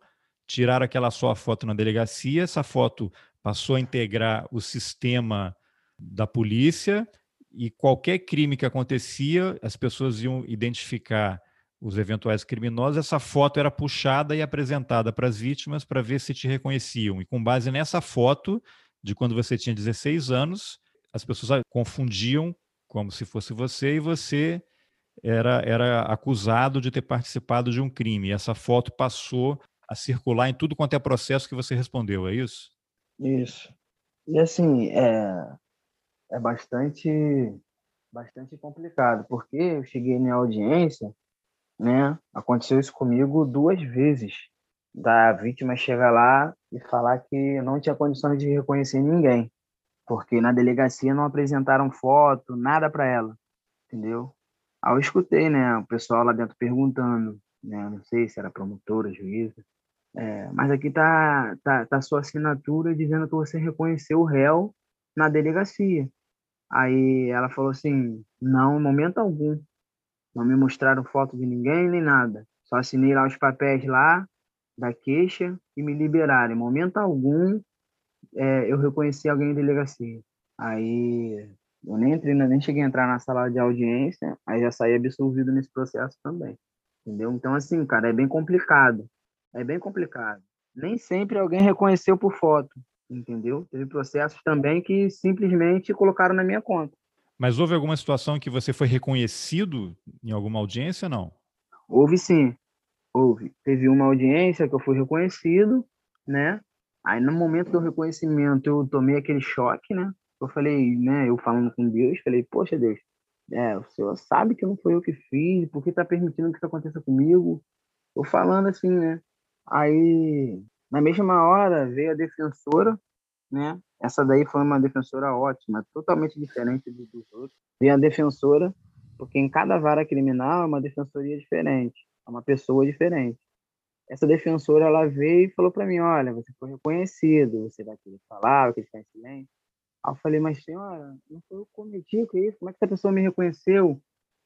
S2: tiraram aquela sua foto na delegacia, essa foto passou a integrar o sistema da polícia e qualquer crime que acontecia, as pessoas iam identificar os eventuais criminosos, essa foto era puxada e apresentada para as vítimas para ver se te reconheciam. E com base nessa foto de quando você tinha 16 anos, as pessoas confundiam como se fosse você, e você era, era acusado de ter participado de um crime. E essa foto passou a circular em tudo quanto é processo que você respondeu, é isso?
S1: Isso. E assim, é, é bastante, bastante complicado, porque eu cheguei na audiência, né? Aconteceu isso comigo duas vezes. Da vítima chegar lá e falar que não tinha condições de reconhecer ninguém porque na delegacia não apresentaram foto, nada para ela, entendeu? Aí eu escutei, né, o pessoal lá dentro perguntando, né, não sei se era promotora, juíza, é, mas aqui tá, tá, tá sua assinatura dizendo que você reconheceu o réu na delegacia. Aí ela falou assim, não, em momento algum, não me mostraram foto de ninguém nem nada, só assinei lá os papéis lá da queixa e me liberaram. Em momento algum é, eu reconheci alguém em delegacia. Aí eu nem entrei, nem cheguei a entrar na sala de audiência, aí já saí absolvido nesse processo também. Entendeu? Então, assim, cara, é bem complicado. É bem complicado. Nem sempre alguém reconheceu por foto, entendeu? Teve processos também que simplesmente colocaram na minha conta.
S2: Mas houve alguma situação que você foi reconhecido em alguma audiência, não?
S1: Houve sim. Houve. Teve uma audiência que eu fui reconhecido, né? Aí, no momento do reconhecimento, eu tomei aquele choque, né? Eu falei, né? Eu falando com Deus, falei, poxa, Deus, é, o Senhor sabe que não foi eu que fiz, por que tá permitindo que isso aconteça comigo? Eu falando assim, né? Aí, na mesma hora, veio a defensora, né? Essa daí foi uma defensora ótima, totalmente diferente dos outros. Veio a defensora, porque em cada vara criminal é uma defensoria diferente, é uma pessoa diferente essa defensora ela veio e falou para mim, olha, você foi reconhecido, você vai querer falar, vai querer ficar em silêncio. Aí eu falei, mas senhora, não foi eu que cometi, que é isso? Como é que essa pessoa me reconheceu?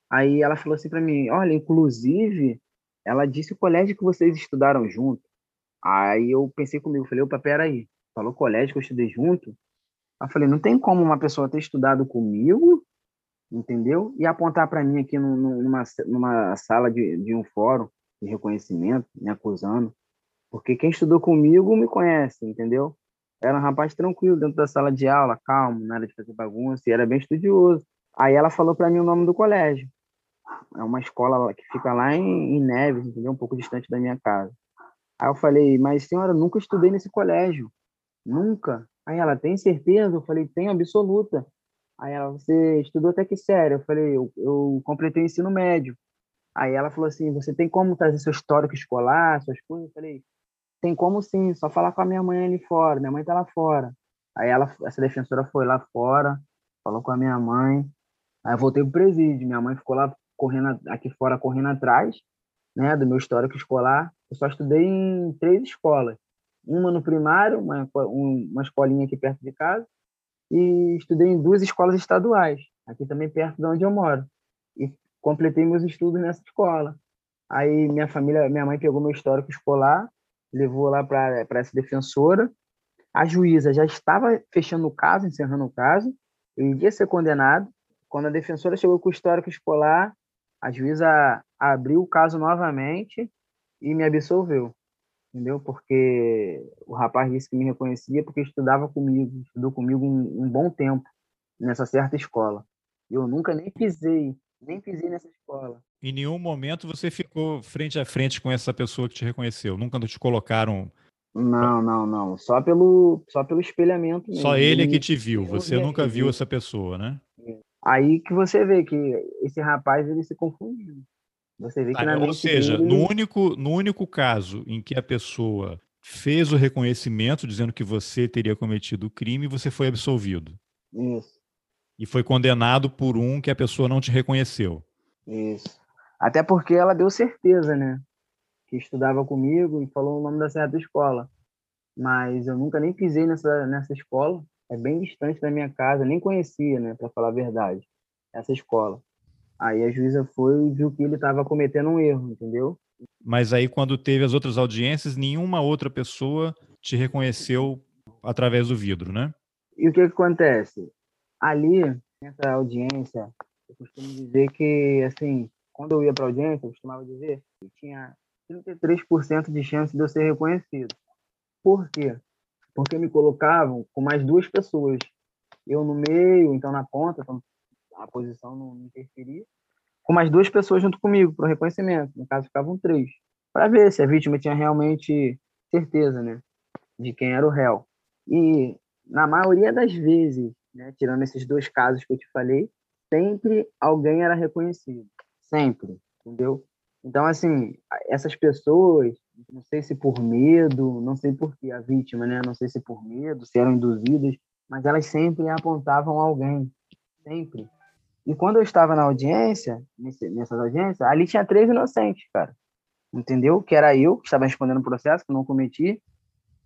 S1: Aí ela falou assim para mim, olha, inclusive, ela disse o colégio que vocês estudaram junto. Aí eu pensei comigo, falei, opa, peraí, falou colégio que eu estudei junto? Aí falei, não tem como uma pessoa ter estudado comigo, entendeu? E apontar para mim aqui numa, numa sala de, de um fórum de reconhecimento, me acusando, porque quem estudou comigo me conhece, entendeu? Era um rapaz tranquilo dentro da sala de aula, calmo, nada de fazer bagunça, e era bem estudioso. Aí ela falou para mim o nome do colégio. É uma escola que fica lá em, em Neves, entendeu? Um pouco distante da minha casa. Aí eu falei, mas senhora, nunca estudei nesse colégio. Nunca. Aí ela, tem certeza? Eu falei, tenho absoluta. Aí ela, você estudou até que sério? Eu falei, eu, eu completei o ensino médio. Aí ela falou assim, você tem como trazer seu histórico escolar, suas coisas? Eu falei, tem como sim, só falar com a minha mãe ali fora, minha mãe tá lá fora. Aí ela, essa defensora foi lá fora, falou com a minha mãe. Aí eu voltei pro presídio, minha mãe ficou lá correndo aqui fora, correndo atrás, né, do meu histórico escolar. Eu só estudei em três escolas. Uma no primário, uma, uma escolinha aqui perto de casa, e estudei em duas escolas estaduais, aqui também perto de onde eu moro. E completei meus estudos nessa escola. Aí minha família, minha mãe pegou meu histórico escolar, levou lá para essa defensora. A juíza já estava fechando o caso, encerrando o caso. Eu iria ser condenado. Quando a defensora chegou com o histórico escolar, a juíza abriu o caso novamente e me absolveu, entendeu? Porque o rapaz disse que me reconhecia porque estudava comigo, estudou comigo um, um bom tempo nessa certa escola. Eu nunca nem pisei, nem pisei nessa escola.
S2: Em nenhum momento você ficou frente a frente com essa pessoa que te reconheceu? Nunca te colocaram
S1: não, não, não. Só pelo, só pelo espelhamento
S2: mesmo. Só ele é que te viu. Você nunca viu essa pessoa, né?
S1: Aí que você vê que esse rapaz ele se confundiu. Você vê que ah, na
S2: Ou seja, dele... no, único, no único caso em que a pessoa fez o reconhecimento dizendo que você teria cometido o crime, você foi absolvido.
S1: Isso.
S2: E foi condenado por um que a pessoa não te reconheceu.
S1: Isso. Até porque ela deu certeza, né? Que estudava comigo e falou o nome da certa escola. Mas eu nunca nem pisei nessa, nessa escola é bem distante da minha casa, nem conhecia, né, para falar a verdade, essa escola. Aí a juíza foi e viu que ele estava cometendo um erro, entendeu?
S2: Mas aí quando teve as outras audiências, nenhuma outra pessoa te reconheceu através do vidro, né?
S1: E o que, que acontece? Ali, nessa audiência, eu costumo dizer que, assim, quando eu ia para audiência, eu costumava dizer que tinha 33% de chance de eu ser reconhecido. Por quê? porque me colocavam com mais duas pessoas. Eu no meio, então na ponta, a posição não interferia, com mais duas pessoas junto comigo para o reconhecimento. No caso, ficavam três, para ver se a vítima tinha realmente certeza, né, de quem era o réu. E na maioria das vezes, né, tirando esses dois casos que eu te falei, sempre alguém era reconhecido, sempre, entendeu? Então, assim, essas pessoas, não sei se por medo, não sei por que a vítima, né? Não sei se por medo, se eram induzidas, mas elas sempre apontavam alguém, sempre. E quando eu estava na audiência, nessas audiências, ali tinha três inocentes, cara. Entendeu? Que era eu, que estava respondendo o processo, que não cometi,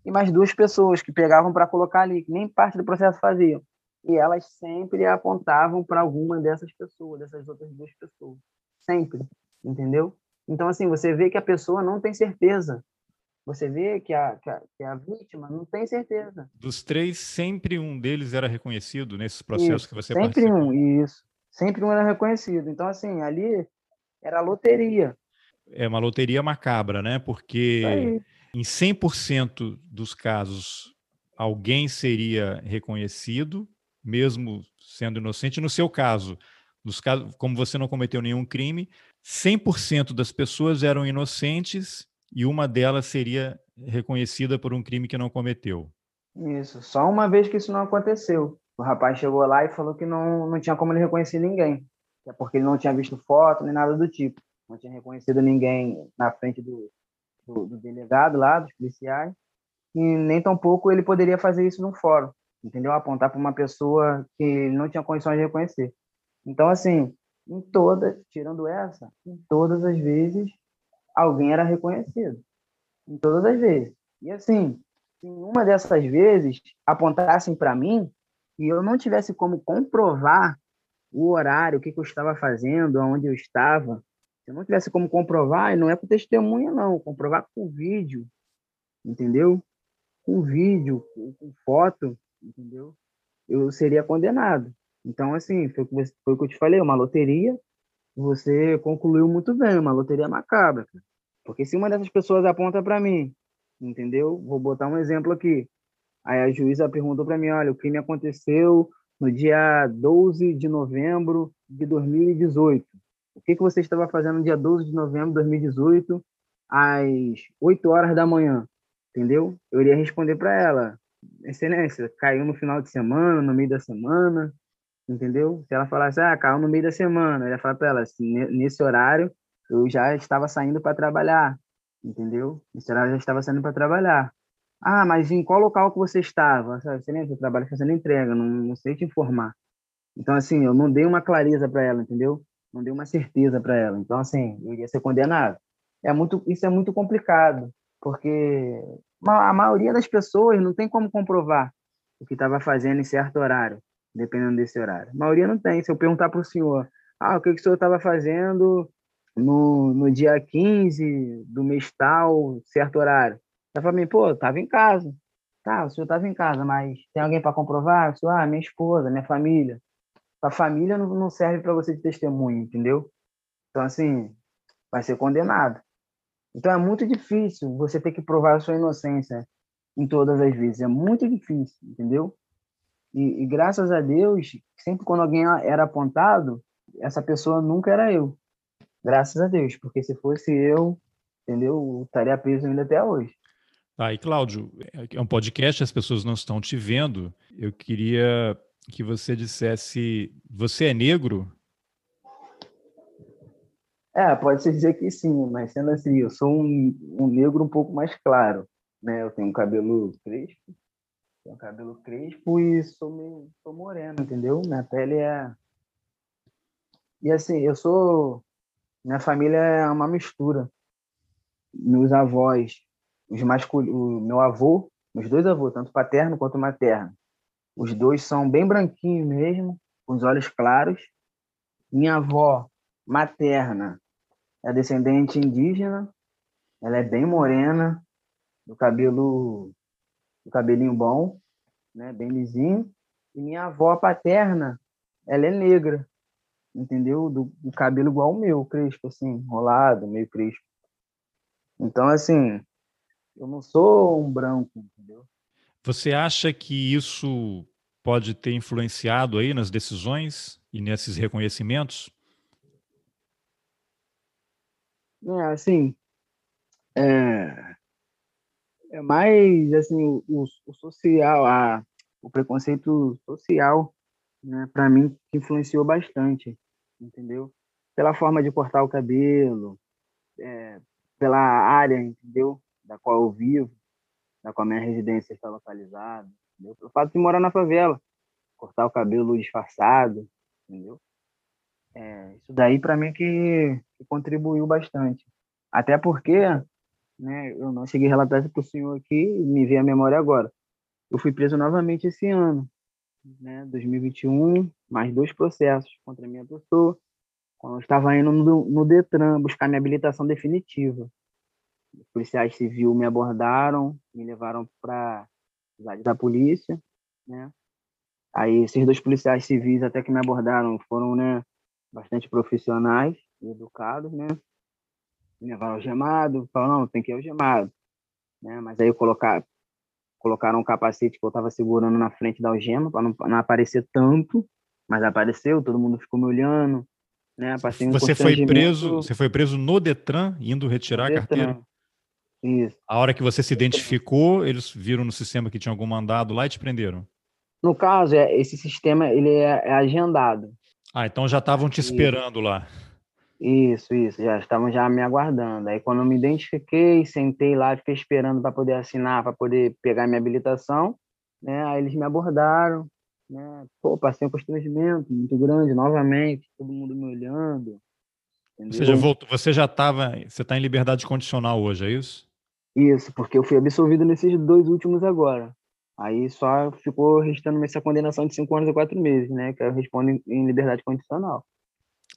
S1: e mais duas pessoas que pegavam para colocar ali, que nem parte do processo faziam. E elas sempre apontavam para alguma dessas pessoas, dessas outras duas pessoas. Sempre. Entendeu? Então, assim, você vê que a pessoa não tem certeza. Você vê que a, que a, que a vítima não tem certeza.
S2: Dos três, sempre um deles era reconhecido nesses processos
S1: isso,
S2: que você
S1: sempre participou? Sempre um, isso. Sempre um era reconhecido. Então, assim, ali era loteria.
S2: É uma loteria macabra, né? Porque em 100% dos casos, alguém seria reconhecido, mesmo sendo inocente. No seu caso, nos casos, como você não cometeu nenhum crime, 100% das pessoas eram inocentes e uma delas seria reconhecida por um crime que não cometeu.
S1: Isso, só uma vez que isso não aconteceu. O rapaz chegou lá e falou que não, não tinha como ele reconhecer ninguém, é porque ele não tinha visto foto nem nada do tipo. Não tinha reconhecido ninguém na frente do, do, do delegado lá, dos policiais, e nem tampouco ele poderia fazer isso num fórum, entendeu? Apontar para uma pessoa que ele não tinha condições de reconhecer. Então, assim, em todas, tirando essa, em todas as vezes alguém era reconhecido. Em todas as vezes. E assim, se uma dessas vezes apontassem para mim e eu não tivesse como comprovar o horário, o que, que eu estava fazendo, aonde eu estava, se eu não tivesse como comprovar, e não é com testemunha, não, comprovar com vídeo, entendeu? Com vídeo, com foto, entendeu? Eu seria condenado. Então, assim, foi, foi o que eu te falei, uma loteria, você concluiu muito bem, uma loteria macabra. Porque se uma dessas pessoas aponta para mim, entendeu? Vou botar um exemplo aqui. Aí a juíza perguntou para mim, olha, o crime aconteceu no dia 12 de novembro de 2018. O que, que você estava fazendo no dia 12 de novembro de 2018, às 8 horas da manhã? Entendeu? Eu iria responder para ela, excelência, caiu no final de semana, no meio da semana, entendeu? Se ela falasse, ah, caiu no meio da semana, eu ia falar para ela, assim, nesse horário eu já estava saindo para trabalhar, entendeu? Nesse horário eu já estava saindo para trabalhar. Ah, mas em qual local que você estava? Excelência, eu trabalho fazendo entrega, não, não sei te informar. Então, assim, eu não dei uma clareza para ela, entendeu? Não dei uma certeza para ela. Então, assim, eu iria ser condenado. É muito, isso é muito complicado, porque a maioria das pessoas não tem como comprovar o que estava fazendo em certo horário, dependendo desse horário. A maioria não tem. Se eu perguntar para o senhor, ah, o que, que o senhor estava fazendo no, no dia 15 do mês tal, certo horário? Ela falou para mim, pô, eu estava em casa. Tá, o senhor estava em casa, mas tem alguém para comprovar? Eu ah, minha esposa, minha família. A família não, não serve para você de testemunho, entendeu? Então, assim, vai ser condenado. Então, é muito difícil você ter que provar a sua inocência em todas as vezes. É muito difícil, entendeu? E, e graças a Deus, sempre quando alguém era apontado, essa pessoa nunca era eu. Graças a Deus, porque se fosse eu, entendeu? Eu estaria preso ainda até hoje.
S2: Tá, e Cláudio, é um podcast, as pessoas não estão te vendo. Eu queria que você dissesse: você é negro?
S1: É, pode-se dizer que sim, mas sendo assim, eu sou um, um negro um pouco mais claro, né? Eu tenho um cabelo crespo, tenho um cabelo crespo e sou meio, sou moreno, entendeu? Minha pele é e assim, eu sou minha família é uma mistura. Meus avós, os masculinos, o meu avô, meus dois avôs, tanto paterno quanto materno, os dois são bem branquinhos mesmo, com os olhos claros. Minha avó materna é descendente indígena, ela é bem morena, do cabelo, do cabelinho bom, né, bem lisinho. E minha avó paterna, ela é negra, entendeu? Do, do cabelo igual o meu, crespo, assim, enrolado, meio crespo. Então, assim, eu não sou um branco, entendeu?
S2: Você acha que isso pode ter influenciado aí nas decisões e nesses reconhecimentos?
S1: É, assim, é, é mais assim o, o social, a, o preconceito social, né, para mim que influenciou bastante, entendeu? Pela forma de cortar o cabelo, é, pela área, entendeu? Da qual eu vivo, da qual minha residência está localizada, entendeu? Pelo fato de morar na favela, cortar o cabelo disfarçado, entendeu? É, isso daí para mim que, que, contribuiu bastante. Até porque, né, eu não cheguei a relatar isso para o senhor aqui, me veio a memória agora. Eu fui preso novamente esse ano, né, 2021, mais dois processos contra minha pessoa, quando eu estava indo no, no Detran buscar minha habilitação definitiva. Os policiais civis me abordaram, me levaram para da polícia, né? Aí esses dois policiais civis até que me abordaram foram, né, bastante profissionais e educados, né? Me levaram algemado, falaram, não, tem que ir algemado. Né? Mas aí colocar, colocaram um capacete que eu estava segurando na frente da algema para não, não, aparecer tanto, mas apareceu, todo mundo ficou me olhando, né?
S2: Passei um você foi preso, você foi preso no Detran indo retirar a carteira?
S1: Isso.
S2: A hora que você se identificou, eles viram no sistema que tinha algum mandado lá e te prenderam?
S1: No caso, é, esse sistema ele é, é agendado.
S2: Ah, então já estavam te esperando isso. lá.
S1: Isso, isso, já estavam já me aguardando. Aí quando eu me identifiquei, sentei lá, fiquei esperando para poder assinar, para poder pegar minha habilitação, né? Aí eles me abordaram, né? Pô, passei um constrangimento muito grande novamente, todo mundo me olhando.
S2: Entendeu? Ou seja, voltou, você já estava, você está em liberdade condicional hoje, é isso?
S1: Isso, porque eu fui absolvido nesses dois últimos agora. Aí só ficou restando essa condenação de cinco anos e quatro meses, né? Que eu respondo em liberdade condicional.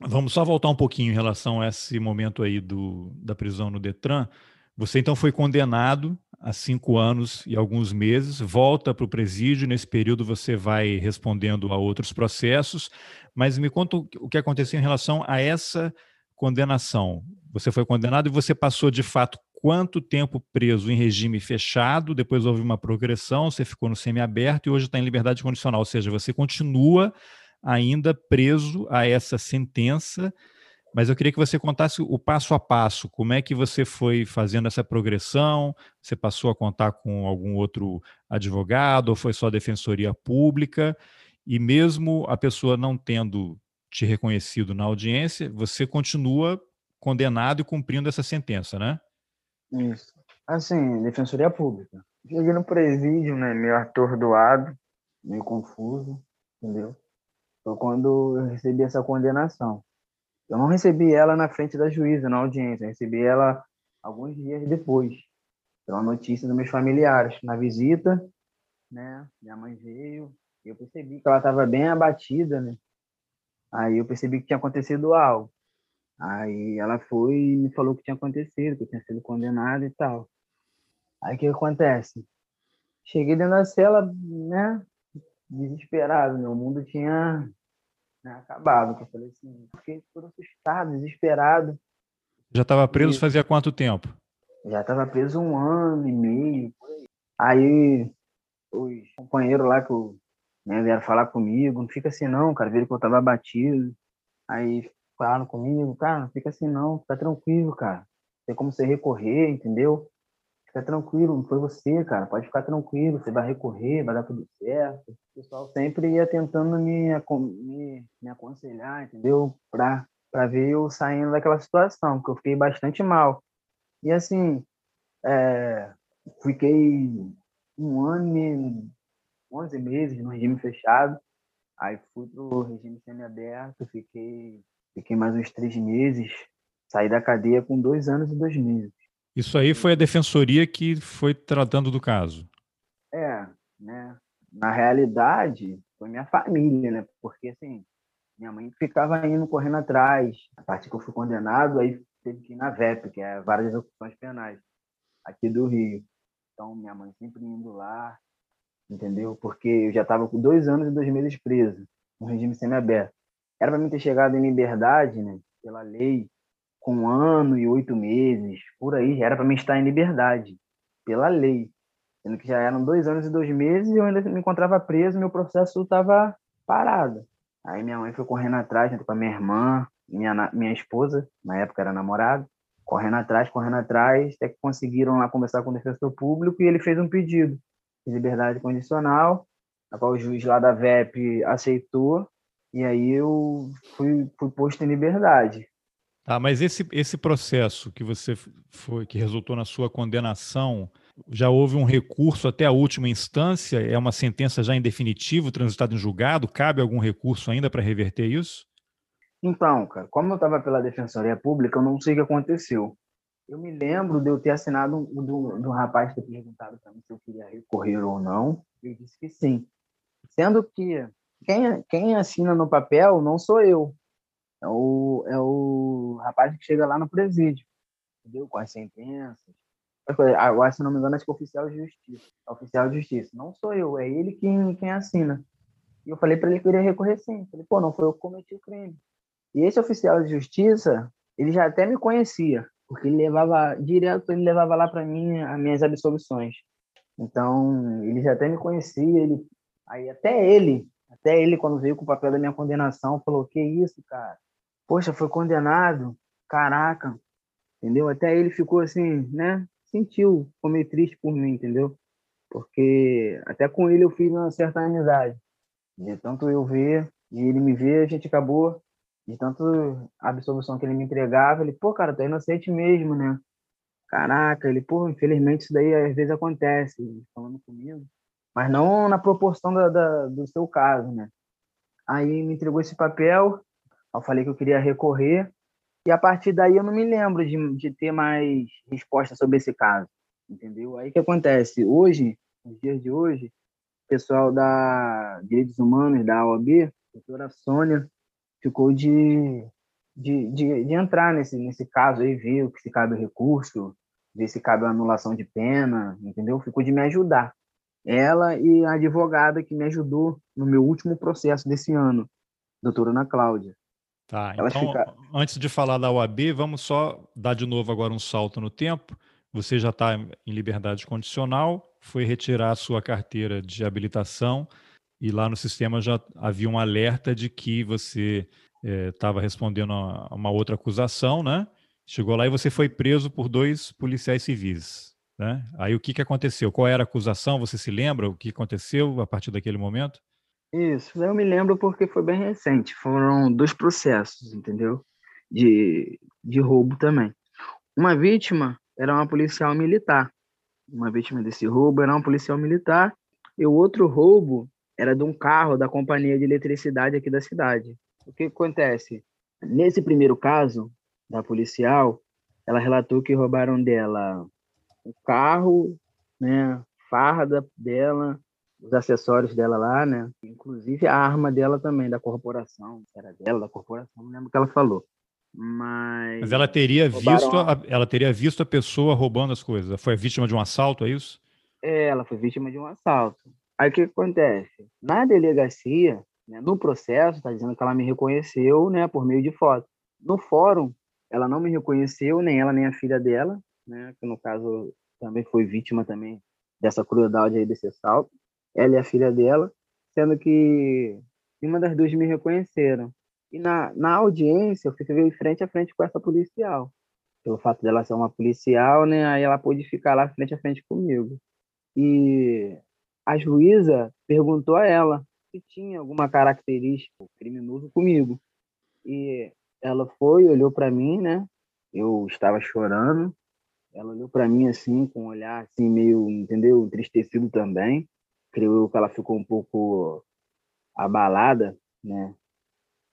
S2: Vamos só voltar um pouquinho em relação a esse momento aí do, da prisão no Detran. Você então foi condenado a cinco anos e alguns meses, volta para o presídio. Nesse período você vai respondendo a outros processos, mas me conta o que aconteceu em relação a essa condenação. Você foi condenado e você passou de fato quanto tempo preso em regime fechado, depois houve uma progressão, você ficou no semiaberto e hoje está em liberdade condicional, ou seja, você continua ainda preso a essa sentença, mas eu queria que você contasse o passo a passo, como é que você foi fazendo essa progressão, você passou a contar com algum outro advogado, ou foi só a defensoria pública, e mesmo a pessoa não tendo te reconhecido na audiência, você continua condenado e cumprindo essa sentença, né?
S1: Isso. Assim, defensoria pública. Cheguei no presídio, né, meio atordoado, meio confuso, entendeu? Foi quando eu recebi essa condenação. Eu não recebi ela na frente da juíza, na audiência, eu recebi ela alguns dias depois, pela notícia dos meus familiares. Na visita, né, minha mãe veio, eu percebi que ela estava bem abatida, né? Aí eu percebi que tinha acontecido algo. Aí ela foi e me falou que tinha acontecido, que eu tinha sido condenado e tal. Aí o que acontece? Cheguei dentro da cela, né? Desesperado, meu mundo tinha né, acabado. Eu falei assim, fiquei todo assustado, desesperado.
S2: Já estava preso e... fazia quanto tempo?
S1: Já estava preso um ano e meio. Aí os companheiros lá que eu, né, vieram falar comigo, não fica assim não, cara, viram que eu estava batido. Aí falaram comigo, cara, não fica assim não, fica tranquilo, cara. Tem como você recorrer, entendeu? Fica tranquilo, não foi você, cara, pode ficar tranquilo, você vai recorrer, vai dar tudo certo. O pessoal sempre ia tentando me, me, me aconselhar, entendeu? Pra, pra ver eu saindo daquela situação, porque eu fiquei bastante mal. E assim, é, fiquei um ano e 11 meses no regime fechado, aí fui pro regime semiaberto, fiquei Fiquei mais uns três meses, saí da cadeia com dois anos e dois meses.
S2: Isso aí foi a defensoria que foi tratando do caso?
S1: É, né? Na realidade, foi minha família, né? Porque, assim, minha mãe ficava indo correndo atrás. A partir que eu fui condenado, aí teve que ir na VEP, que é Vara de Execuções Penais, aqui do Rio. Então, minha mãe sempre indo lá, entendeu? Porque eu já estava com dois anos e dois meses preso, no regime semiaberto. Era para mim ter chegado em liberdade, né, pela lei, com um ano e oito meses, por aí, era para mim estar em liberdade, pela lei. Sendo que já eram dois anos e dois meses e eu ainda me encontrava preso, meu processo estava parado. Aí minha mãe foi correndo atrás, junto com a minha irmã, minha, minha esposa, na época era namorado, correndo atrás, correndo atrás, até que conseguiram lá conversar com o defensor público e ele fez um pedido de liberdade condicional, a qual o juiz lá da VEP aceitou e aí eu fui, fui posto em liberdade.
S2: Tá, mas esse, esse processo que você foi, que resultou na sua condenação, já houve um recurso até a última instância? É uma sentença já em definitivo, transitada em julgado? Cabe algum recurso ainda para reverter isso?
S1: Então, cara, como eu estava pela Defensoria Pública, eu não sei o que aconteceu. Eu me lembro de eu ter assinado do, do rapaz ter perguntado para mim se eu queria recorrer ou não. Eu disse que sim. Sendo que quem, quem assina no papel não sou eu. É o, é o rapaz que chega lá no presídio, entendeu? Com as sentenças. Agora, se não me engano, acho que é oficial de justiça. É oficial de justiça. Não sou eu, é ele quem, quem assina. E eu falei para ele que eu iria recorrer sim. Falei, pô, não foi eu que cometi o crime. E esse oficial de justiça, ele já até me conhecia, porque ele levava direto, ele levava lá para mim as minhas absolvições. Então, ele já até me conhecia, ele aí até ele até ele, quando veio com o papel da minha condenação, falou: Que isso, cara? Poxa, foi condenado? Caraca. Entendeu? Até ele ficou assim, né? Sentiu, ficou meio triste por mim, entendeu? Porque até com ele eu fiz uma certa amizade. De tanto eu ver, e ele me ver, a gente acabou. De tanto a absolução que ele me entregava, ele, pô, cara, tá inocente mesmo, né? Caraca, ele, pô, infelizmente isso daí às vezes acontece, falando comigo mas não na proporção da, da, do seu caso, né? Aí me entregou esse papel, eu falei que eu queria recorrer, e a partir daí eu não me lembro de, de ter mais resposta sobre esse caso, entendeu? Aí que acontece? Hoje, nos dias de hoje, o pessoal da Direitos Humanos, da OAB, a doutora Sônia, ficou de, de, de, de entrar nesse, nesse caso aí, ver se cabe recurso, ver se cabe a anulação de pena, entendeu? Ficou de me ajudar ela e a advogada que me ajudou no meu último processo desse ano, doutora Ana Cláudia.
S2: Tá, Elas então, antes de falar da UAB, vamos só dar de novo agora um salto no tempo. você já está em liberdade condicional, foi retirar a sua carteira de habilitação e lá no sistema já havia um alerta de que você estava eh, respondendo a uma outra acusação, né? Chegou lá e você foi preso por dois policiais civis. Né? Aí o que, que aconteceu? Qual era a acusação? Você se lembra o que aconteceu a partir daquele momento?
S1: Isso, eu me lembro porque foi bem recente. Foram dois processos, entendeu? De, de roubo também. Uma vítima era uma policial militar. Uma vítima desse roubo era uma policial militar. E o outro roubo era de um carro da companhia de eletricidade aqui da cidade. O que acontece? Nesse primeiro caso, da policial, ela relatou que roubaram dela o carro, né, farda dela, os acessórios dela lá, né, inclusive a arma dela também da corporação, era dela da corporação, não lembro o que ela falou. Mas,
S2: Mas ela teria visto a, ela teria visto a pessoa roubando as coisas. Foi vítima de um assalto, é isso?
S1: É, ela foi vítima de um assalto. Aí o que acontece? Na delegacia, né, no processo, está dizendo que ela me reconheceu, né, por meio de foto. No fórum, ela não me reconheceu, nem ela nem a filha dela, né, que no caso também foi vítima também dessa crueldade aí desse assalto. Ela e a filha dela, sendo que uma das duas me reconheceram. E na, na audiência, eu fiquei frente a frente com essa policial. Pelo fato dela ser uma policial, né, aí ela pôde ficar lá frente a frente comigo. E a juíza perguntou a ela se tinha alguma característica criminoso comigo. E ela foi, olhou para mim, né? Eu estava chorando. Ela olhou para mim assim, com um olhar assim meio, entendeu? Entristecido também. Creio que ela ficou um pouco abalada, né?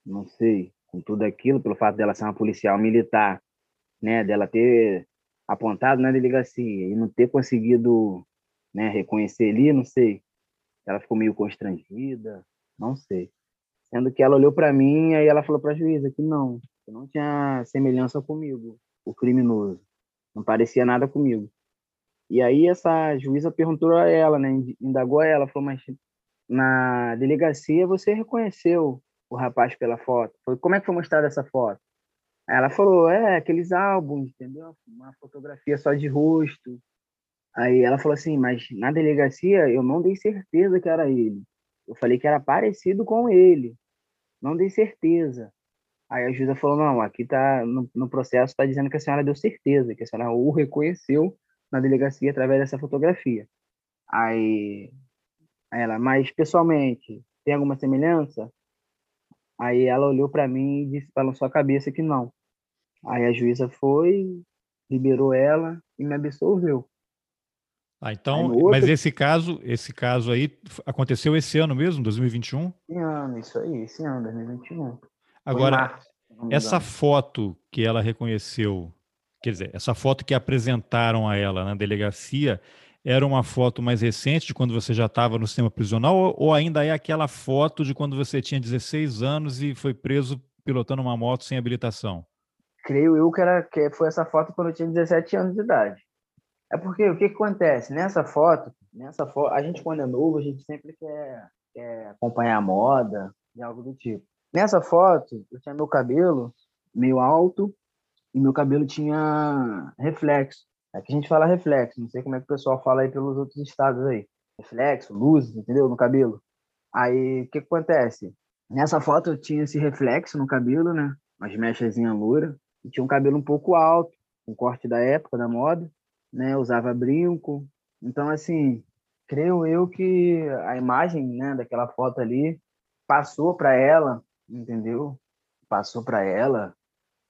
S1: Não sei, com tudo aquilo, pelo fato dela ser uma policial militar, né? Dela ter apontado na delegacia e não ter conseguido, né? Reconhecer ali, não sei. Ela ficou meio constrangida, não sei. Sendo que ela olhou para mim e ela falou para a juíza que não, que não tinha semelhança comigo, o criminoso. Não parecia nada comigo. E aí essa juíza perguntou a ela, né, indagou a ela, falou, mas na delegacia você reconheceu o rapaz pela foto? Foi, como é que foi mostrada essa foto? Aí ela falou, é, aqueles álbuns, entendeu? Uma fotografia só de rosto. Aí ela falou assim, mas na delegacia eu não dei certeza que era ele. Eu falei que era parecido com ele não dei certeza. Aí a juíza falou, não, aqui tá no, no processo está dizendo que a senhora deu certeza, que a senhora o reconheceu na delegacia através dessa fotografia. Aí, aí ela, mas pessoalmente, tem alguma semelhança? Aí ela olhou para mim e disse, balançou a cabeça que não. Aí a juíza foi, liberou ela e me absolveu.
S2: Ah, então, outro... mas esse caso, esse caso aí aconteceu esse ano mesmo, 2021?
S1: Esse ano, isso aí, esse ano, 2021.
S2: Agora, março, essa foto que ela reconheceu, quer dizer, essa foto que apresentaram a ela na delegacia, era uma foto mais recente de quando você já estava no sistema prisional ou ainda é aquela foto de quando você tinha 16 anos e foi preso pilotando uma moto sem habilitação?
S1: Creio eu que, era, que foi essa foto quando eu tinha 17 anos de idade. É porque o que, que acontece? Nessa foto, nessa foto, a gente quando é novo, a gente sempre quer, quer acompanhar a moda e algo do tipo. Nessa foto, eu tinha meu cabelo meio alto e meu cabelo tinha reflexo. Aqui a gente fala reflexo, não sei como é que o pessoal fala aí pelos outros estados aí. Reflexo, luz, entendeu? No cabelo. Aí, o que, que acontece? Nessa foto eu tinha esse reflexo no cabelo, né? Umas mechazinhas loura. E tinha um cabelo um pouco alto, um corte da época, da moda né? Usava brinco. Então, assim, creio eu que a imagem, né, daquela foto ali passou para ela, entendeu? Passou para ela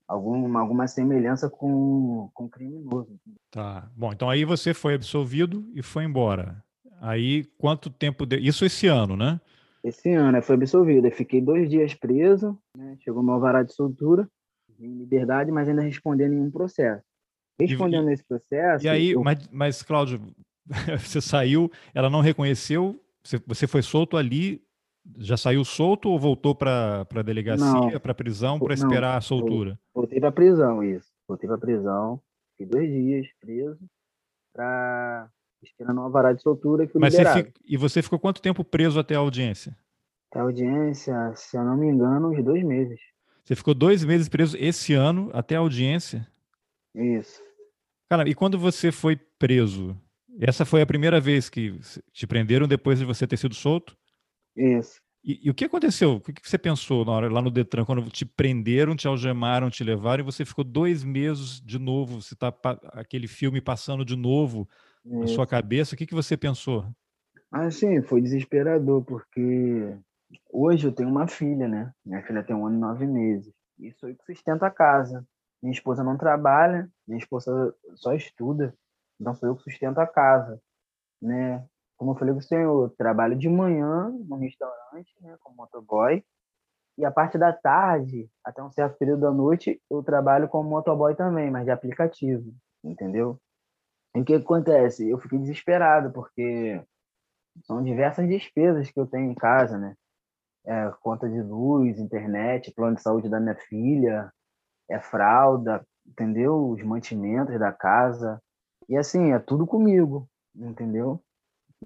S1: alguma, alguma semelhança com, com o criminoso.
S2: Tá. Bom, então aí você foi absolvido e foi embora. Aí, quanto tempo... De... Isso esse ano, né?
S1: Esse ano, fui absolvido. Eu fiquei dois dias preso, né? chegou meu alvará de soltura, em liberdade, mas ainda respondendo nenhum processo. Respondendo e, esse processo.
S2: E aí, eu... mas, mas, Cláudio, (laughs) você saiu, ela não reconheceu, você, você foi solto ali, já saiu solto ou voltou para a delegacia, para a prisão, para esperar a soltura?
S1: Voltei para a prisão, isso. Voltei para a prisão, fiquei dois dias preso, para esperando uma varada de soltura. Que
S2: mas você fica, e você ficou quanto tempo preso até a audiência?
S1: Até a audiência, se eu não me engano, uns dois meses.
S2: Você ficou dois meses preso esse ano até a audiência?
S1: Isso.
S2: Cara, e quando você foi preso, essa foi a primeira vez que te prenderam depois de você ter sido solto?
S1: Isso.
S2: E, e o que aconteceu? O que você pensou na hora lá no Detran, quando te prenderam, te algemaram, te levaram e você ficou dois meses de novo? Você tá aquele filme passando de novo Isso. na sua cabeça. O que, que você pensou?
S1: Assim, foi desesperador, porque hoje eu tenho uma filha, né? Minha filha tem um ano e nove meses. E sou eu que sustento a casa. Minha esposa não trabalha, minha esposa só estuda. Então sou eu que sustento a casa, né? Como eu falei com o senhor, eu trabalho de manhã no restaurante, né, como motoboy, e a parte da tarde, até um certo período da noite, eu trabalho como motoboy também, mas de aplicativo, entendeu? E o que acontece? Eu fiquei desesperado, porque são diversas despesas que eu tenho em casa, né? É, conta de luz, internet, plano de saúde da minha filha, é fralda, entendeu? Os mantimentos da casa. E assim, é tudo comigo, entendeu?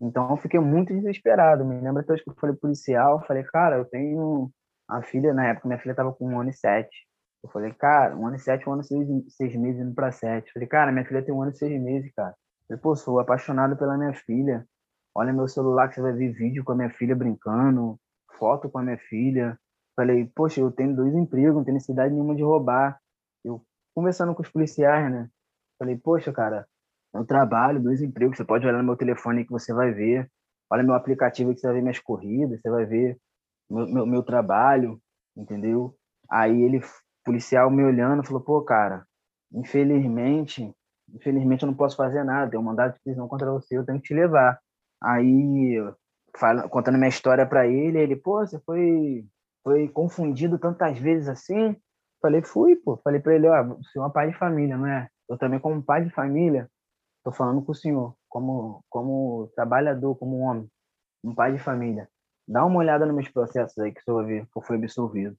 S1: Então eu fiquei muito desesperado. Me lembro até que eu falei policial, falei, cara, eu tenho a filha, na época minha filha estava com um ano e sete. Eu falei, cara, um ano e sete, um ano e seis, seis meses indo para sete. Eu falei, cara, minha filha tem um ano e seis meses, cara. Eu pô, sou apaixonado pela minha filha. Olha meu celular que você vai ver vídeo com a minha filha brincando, foto com a minha filha. Falei, poxa, eu tenho dois empregos, não tenho necessidade nenhuma de roubar. Eu conversando com os policiais, né? Falei, poxa, cara, eu trabalho, dois empregos, você pode olhar no meu telefone que você vai ver. Olha meu aplicativo que você vai ver minhas corridas, você vai ver meu, meu, meu trabalho, entendeu? Aí ele, policial me olhando, falou, pô, cara, infelizmente, infelizmente eu não posso fazer nada, tem um mandado de prisão contra você, eu tenho que te levar. Aí, fala, contando minha história para ele, ele, pô, você foi, foi confundido tantas vezes assim? Falei, fui, pô. Falei para ele, ó, senhor é um pai de família, não é? Eu também como pai de família, Estou falando com o senhor, como, como trabalhador, como homem, um pai de família. Dá uma olhada nos meus processos aí que o senhor vai ver que eu fui absolvido.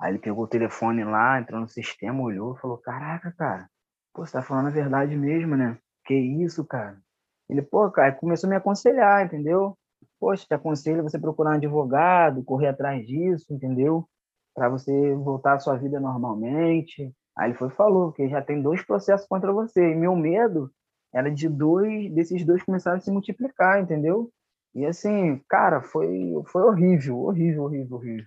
S1: Aí ele pegou o telefone lá, entrou no sistema, olhou falou: Caraca, cara, pô, você tá falando a verdade mesmo, né? Que isso, cara? Ele, pô, cara, começou a me aconselhar, entendeu? Poxa, te aconselho você procurar um advogado, correr atrás disso, entendeu? Para você voltar à sua vida normalmente. Aí ele foi falou que já tem dois processos contra você. E meu medo era de dois, desses dois começaram a se multiplicar, entendeu? E assim, cara, foi, foi horrível, horrível, horrível, horrível.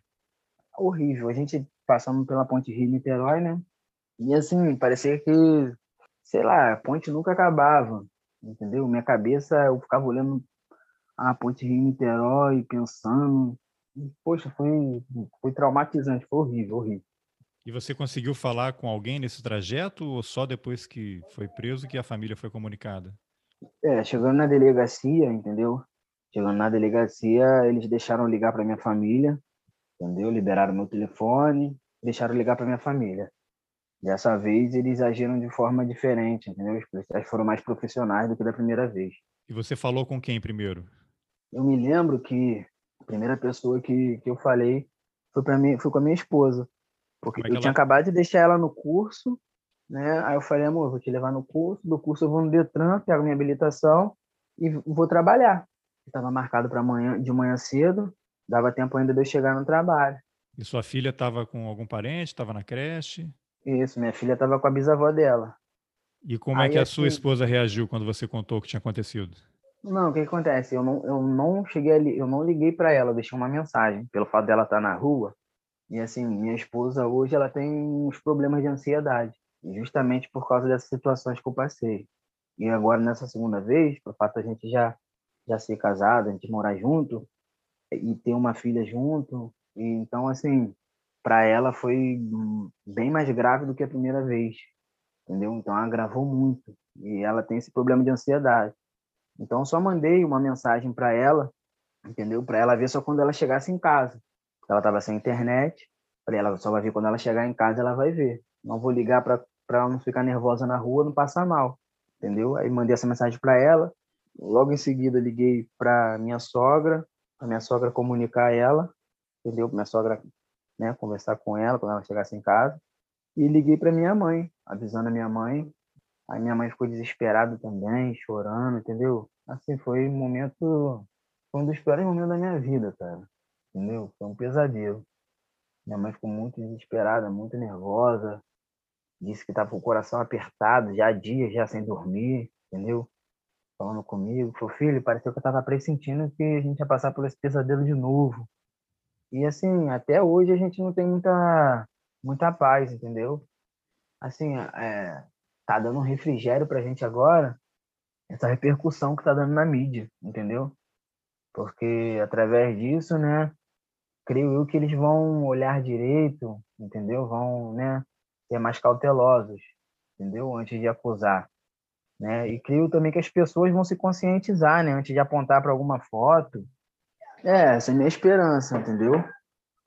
S1: Horrível. A gente passando pela ponte Rio-Niterói, né? E assim, parecia que, sei lá, a ponte nunca acabava, entendeu? Minha cabeça, eu ficava olhando a ponte Rio-Niterói, pensando. Poxa, foi, foi traumatizante, foi horrível, horrível.
S2: E você conseguiu falar com alguém nesse trajeto ou só depois que foi preso que a família foi comunicada?
S1: É, chegando na delegacia, entendeu? Chegando na delegacia, eles deixaram ligar para minha família, entendeu? Liberaram meu telefone, deixaram ligar para minha família. Dessa vez eles agiram de forma diferente, entendeu? Os policiais foram mais profissionais do que da primeira vez.
S2: E você falou com quem primeiro?
S1: Eu me lembro que a primeira pessoa que, que eu falei foi para mim, foi com a minha esposa. Porque é eu ela... tinha acabado de deixar ela no curso, né? Aí eu falei, amor, vou te levar no curso, do curso eu vou no Detran, pego minha habilitação e vou trabalhar. Estava marcado para amanhã, de manhã cedo, dava tempo ainda de eu chegar no trabalho.
S2: E sua filha estava com algum parente, estava na creche?
S1: Isso, minha filha estava com a bisavó dela.
S2: E como é Aí, é que a assim, sua esposa reagiu quando você contou o que tinha acontecido?
S1: Não, o que, que acontece? Eu não, eu não cheguei ali, eu não liguei para ela, eu deixei uma mensagem. Pelo fato dela estar na rua, e assim, minha esposa hoje ela tem uns problemas de ansiedade, justamente por causa dessas situações que eu passei. E agora nessa segunda vez, por fato a gente já já ser casado, a gente morar junto e ter uma filha junto, e então assim, para ela foi bem mais grave do que a primeira vez, entendeu? Então agravou muito e ela tem esse problema de ansiedade. Então só mandei uma mensagem para ela, entendeu? Para ela ver só quando ela chegasse em casa ela estava sem internet. Falei, ela só vai ver quando ela chegar em casa, ela vai ver. Não vou ligar para ela não ficar nervosa na rua, não passar mal, entendeu? Aí mandei essa mensagem para ela. Logo em seguida liguei para minha sogra, a minha sogra comunicar ela, entendeu? Minha sogra, né, conversar com ela quando ela chegasse em casa. E liguei para minha mãe, avisando a minha mãe. Aí minha mãe ficou desesperada também, chorando, entendeu? Assim, foi um momento, foi um dos piores momentos da minha vida, cara entendeu? Foi um pesadelo. Minha mãe ficou muito desesperada, muito nervosa. disse que estava com o coração apertado, já há dias, já sem dormir, entendeu? Falando comigo, falou, filho, pareceu que eu estava pressentindo que a gente ia passar por esse pesadelo de novo. E assim, até hoje a gente não tem muita, muita paz, entendeu? Assim, é, tá dando um refrigério pra gente agora, essa repercussão que tá dando na mídia, entendeu? Porque através disso, né, creio eu que eles vão olhar direito, entendeu? Vão, né, ser mais cautelosos, entendeu? Antes de acusar, né? E creio também que as pessoas vão se conscientizar, né, antes de apontar para alguma foto. É, essa é a minha esperança, entendeu?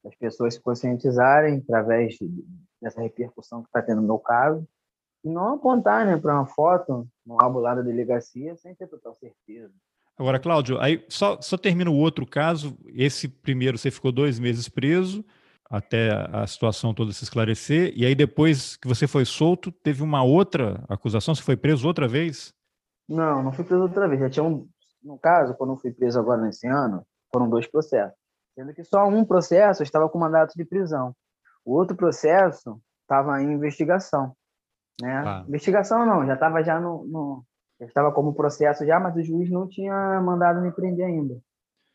S1: As pessoas se conscientizarem através dessa repercussão que está tendo no meu caso e não apontar, né, para uma foto no álbum lá da delegacia sem ter total certeza.
S2: Agora, Cláudio, aí só, só termina o outro caso. Esse primeiro você ficou dois meses preso até a situação toda se esclarecer. E aí, depois que você foi solto, teve uma outra acusação? Você foi preso outra vez?
S1: Não, não fui preso outra vez. Já tinha um. No caso, quando eu fui preso agora nesse ano, foram dois processos. Sendo que só um processo estava com mandato de prisão. O outro processo estava em investigação. Né? Ah. Investigação não, já estava já no, no, eu estava como processo já, mas o juiz não tinha mandado me prender ainda.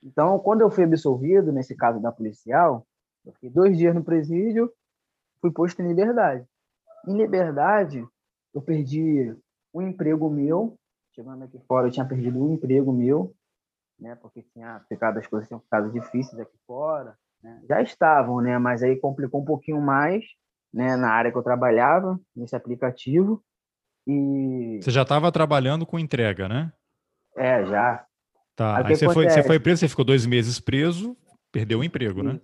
S1: Então, quando eu fui absolvido, nesse caso da policial, eu fiquei dois dias no presídio, fui posto em liberdade. Em liberdade, eu perdi um emprego meu. Chegando aqui fora, eu tinha perdido um emprego meu, né? Porque tinha ficado as coisas tinham ficado difíceis aqui fora. Né? Já estavam, né? Mas aí complicou um pouquinho mais, né? Na área que eu trabalhava nesse aplicativo. E...
S2: Você já estava trabalhando com entrega, né?
S1: É, já.
S2: Tá. Aí, Aí você, foi, você foi preso, você ficou dois meses preso, perdeu o emprego, né?
S1: Isso.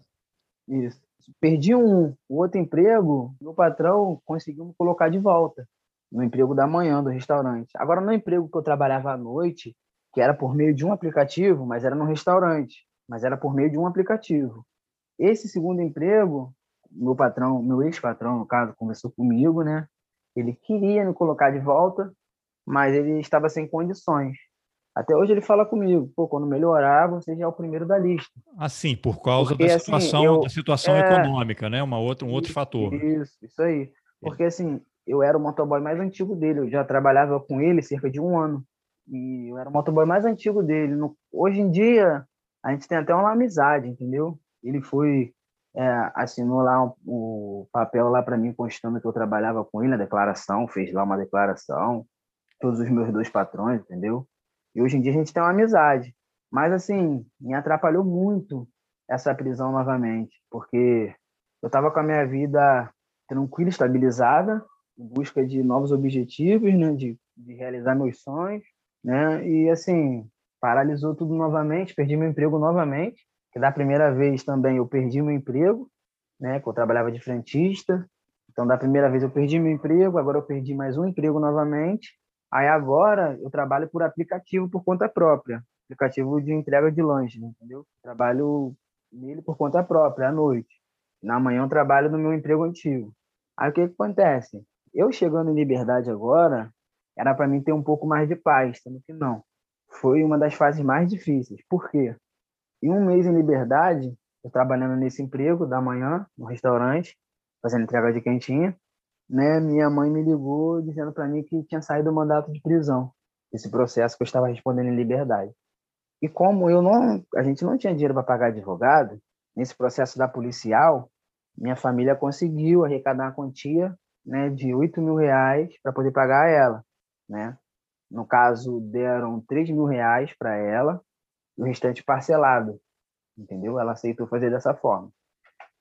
S1: né? Isso. Perdi um, um outro emprego, meu patrão conseguiu me colocar de volta no emprego da manhã do restaurante. Agora, no emprego que eu trabalhava à noite, que era por meio de um aplicativo, mas era no restaurante, mas era por meio de um aplicativo. Esse segundo emprego, meu patrão, meu ex-patrão, no caso, conversou comigo, né? Ele queria me colocar de volta, mas ele estava sem condições. Até hoje ele fala comigo, pô, quando melhorar, você já é o primeiro da lista.
S2: Assim, por causa Porque, da assim, situação, assim, eu, da situação é, econômica, né? Uma outra, um outro fator.
S1: Isso, isso aí. Porque assim, eu era o motoboy mais antigo dele, eu já trabalhava com ele cerca de um ano. E eu era o motoboy mais antigo dele. No, hoje em dia, a gente tem até uma amizade, entendeu? Ele foi é, assinou lá o um, um papel lá para mim constando que eu trabalhava com ele, a declaração, fez lá uma declaração, todos os meus dois patrões, entendeu? E hoje em dia a gente tem uma amizade. Mas assim, me atrapalhou muito essa prisão novamente, porque eu estava com a minha vida tranquila, estabilizada, em busca de novos objetivos, né, de, de realizar meus sonhos, né? E assim, paralisou tudo novamente, perdi meu emprego novamente que da primeira vez também eu perdi meu emprego, né, que eu trabalhava de frentista. Então, da primeira vez eu perdi meu emprego, agora eu perdi mais um emprego novamente. Aí agora eu trabalho por aplicativo por conta própria, aplicativo de entrega de lanche, entendeu? Trabalho nele por conta própria à noite. Na manhã eu trabalho no meu emprego antigo. Aí o que, que acontece? Eu chegando em liberdade agora, era para mim ter um pouco mais de paz, sendo que não. Foi uma das fases mais difíceis. Por quê? E um mês em liberdade, eu trabalhando nesse emprego da manhã, no restaurante, fazendo entrega de quentinha, né, minha mãe me ligou dizendo para mim que tinha saído o mandato de prisão, esse processo que eu estava respondendo em liberdade. E como eu não, a gente não tinha dinheiro para pagar advogado, nesse processo da policial, minha família conseguiu arrecadar uma quantia né, de 8 mil reais para poder pagar ela. Né? No caso, deram 3 mil reais para ela o restante parcelado, entendeu? Ela aceitou fazer dessa forma.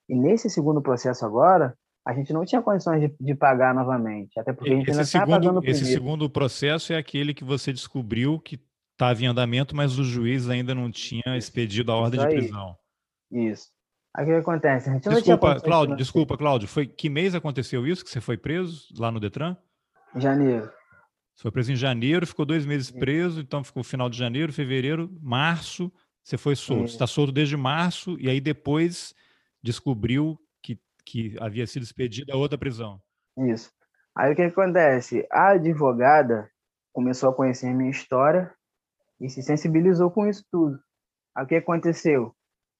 S1: E nesse segundo processo agora, a gente não tinha condições de, de pagar novamente, até porque a gente esse ainda
S2: segundo, pagando o Esse segundo processo é aquele que você descobriu que estava em andamento, mas o juiz ainda não tinha expedido a ordem de prisão.
S1: Isso. Aí o que acontece? A gente
S2: desculpa, Cláudio, desculpa, Cláudio. Foi que mês aconteceu isso que você foi preso lá no Detran?
S1: Janeiro.
S2: Você foi preso em janeiro, ficou dois meses preso, então ficou final de janeiro, fevereiro, março, você foi solto. Você está solto desde março e aí depois descobriu que, que havia sido expedida a outra prisão.
S1: Isso. Aí o que acontece? A advogada começou a conhecer a minha história e se sensibilizou com isso tudo. Aí o que aconteceu?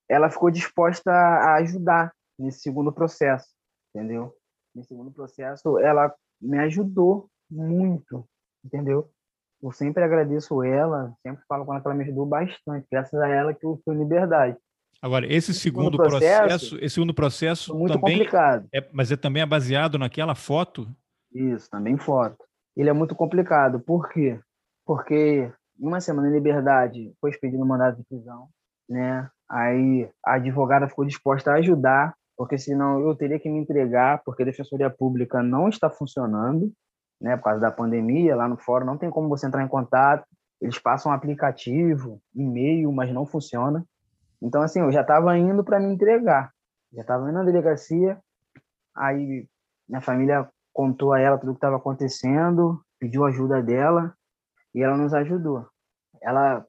S1: Ela ficou disposta a ajudar nesse segundo processo, entendeu? Nesse segundo processo, ela me ajudou muito, entendeu? Eu sempre agradeço ela, sempre falo com ela que ela me ajudou bastante, graças a ela que eu fui liberdade.
S2: Agora, esse segundo processo, processo, esse segundo processo
S1: muito
S2: também
S1: complicado.
S2: É, mas é também é baseado naquela foto?
S1: Isso, também foto. Ele é muito complicado. Por quê? Porque uma semana em liberdade foi expedido mandado de prisão, né? Aí a advogada ficou disposta a ajudar, porque senão eu teria que me entregar, porque a defensoria pública não está funcionando, né? Por causa da pandemia, lá no fórum não tem como você entrar em contato. Eles passam um aplicativo, e-mail, mas não funciona. Então, assim, eu já estava indo para me entregar. Já estava indo na delegacia, aí minha família contou a ela tudo o que estava acontecendo, pediu ajuda dela e ela nos ajudou. Ela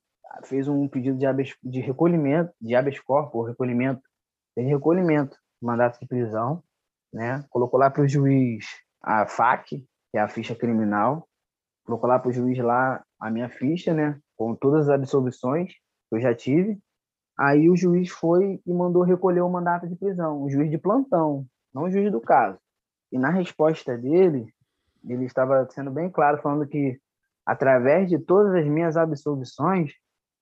S1: fez um pedido de, habeas, de recolhimento, de habeas corpus, recolhimento, de recolhimento, mandato de prisão, né? Colocou lá para o juiz a FAC, que é a ficha criminal, colocou lá para o juiz lá a minha ficha, né? Com todas as absolvições que eu já tive, Aí o juiz foi e mandou recolher o mandato de prisão, o juiz de plantão, não o juiz do caso. E na resposta dele, ele estava sendo bem claro, falando que através de todas as minhas absolvições,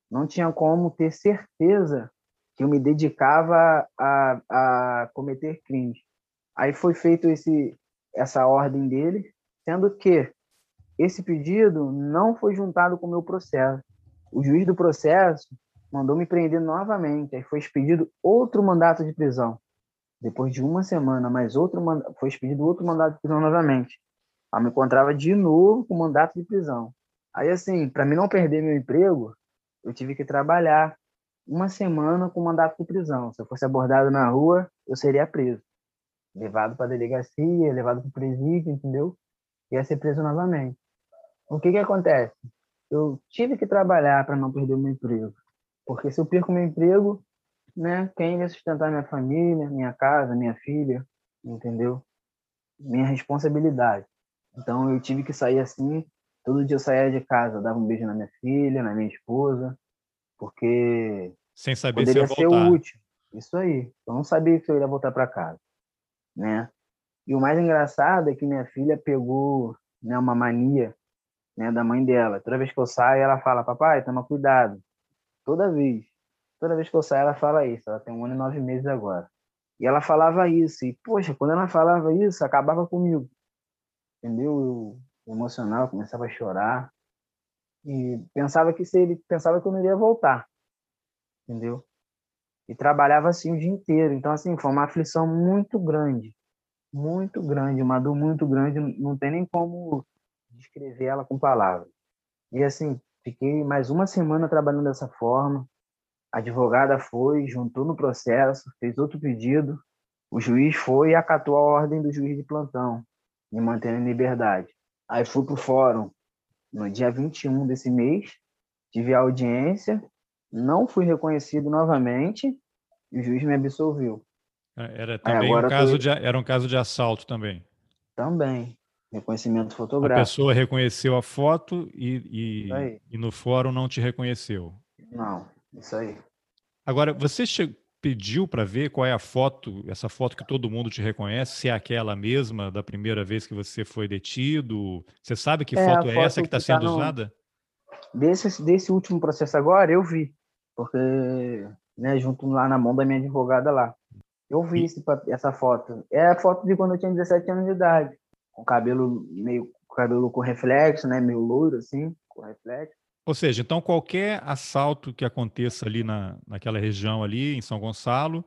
S1: não tinha como ter certeza que eu me dedicava a, a cometer crimes. Aí foi feito esse, essa ordem dele, sendo que esse pedido não foi juntado com o meu processo. O juiz do processo mandou me prender novamente. Aí foi expedido outro mandato de prisão. Depois de uma semana, mais outro foi expedido outro mandato de prisão novamente. Aí me encontrava de novo com mandato de prisão. Aí assim, para mim não perder meu emprego, eu tive que trabalhar uma semana com mandato de prisão. Se eu fosse abordado na rua, eu seria preso, levado para delegacia, levado para o presídio, entendeu? Ia ser preso novamente. O que que acontece? Eu tive que trabalhar para não perder meu emprego. Porque se eu perco meu emprego, né, quem vai sustentar minha família, minha casa, minha filha, entendeu? Minha responsabilidade. Então eu tive que sair assim, todo dia eu saía de casa, dava um beijo na minha filha, na minha esposa, porque
S2: sem saber
S1: poderia
S2: se
S1: ser útil. Isso aí. Eu não sabia que eu ia voltar para casa, né? E o mais engraçado é que minha filha pegou né, uma mania né, da mãe dela. Toda vez que eu saio, ela fala: Papai, toma cuidado. Toda vez. Toda vez que eu saio, ela fala isso. Ela tem um ano e nove meses agora. E ela falava isso. E, poxa, quando ela falava isso, acabava comigo. Entendeu? Eu emocionava, começava a chorar. E pensava que se ele pensava que eu não iria voltar. Entendeu? E trabalhava assim o dia inteiro. Então, assim, foi uma aflição muito grande. Muito grande, uma dor muito grande. Não tem nem como descrever ela com palavras. E, assim, Fiquei mais uma semana trabalhando dessa forma. A advogada foi, juntou no processo, fez outro pedido. O juiz foi e acatou a ordem do juiz de plantão, me mantendo em liberdade. Aí fui para o fórum no dia 21 desse mês, tive a audiência, não fui reconhecido novamente e o juiz me absolveu.
S2: É, era também um caso tô... de, era um caso de assalto também.
S1: Também. Reconhecimento fotográfico.
S2: A pessoa reconheceu a foto e, e, e no fórum não te reconheceu.
S1: Não, isso aí.
S2: Agora, você che... pediu para ver qual é a foto, essa foto que todo mundo te reconhece, se é aquela mesma da primeira vez que você foi detido? Você sabe que é, foto é foto essa que está sendo tá no... usada?
S1: Desse, desse último processo agora, eu vi, porque né, junto lá na mão da minha advogada lá. Eu vi esse, essa foto. É a foto de quando eu tinha 17 anos de idade com cabelo meio cabelo com reflexo, né, meio louro assim, com reflexo.
S2: Ou seja, então qualquer assalto que aconteça ali na, naquela região ali em São Gonçalo,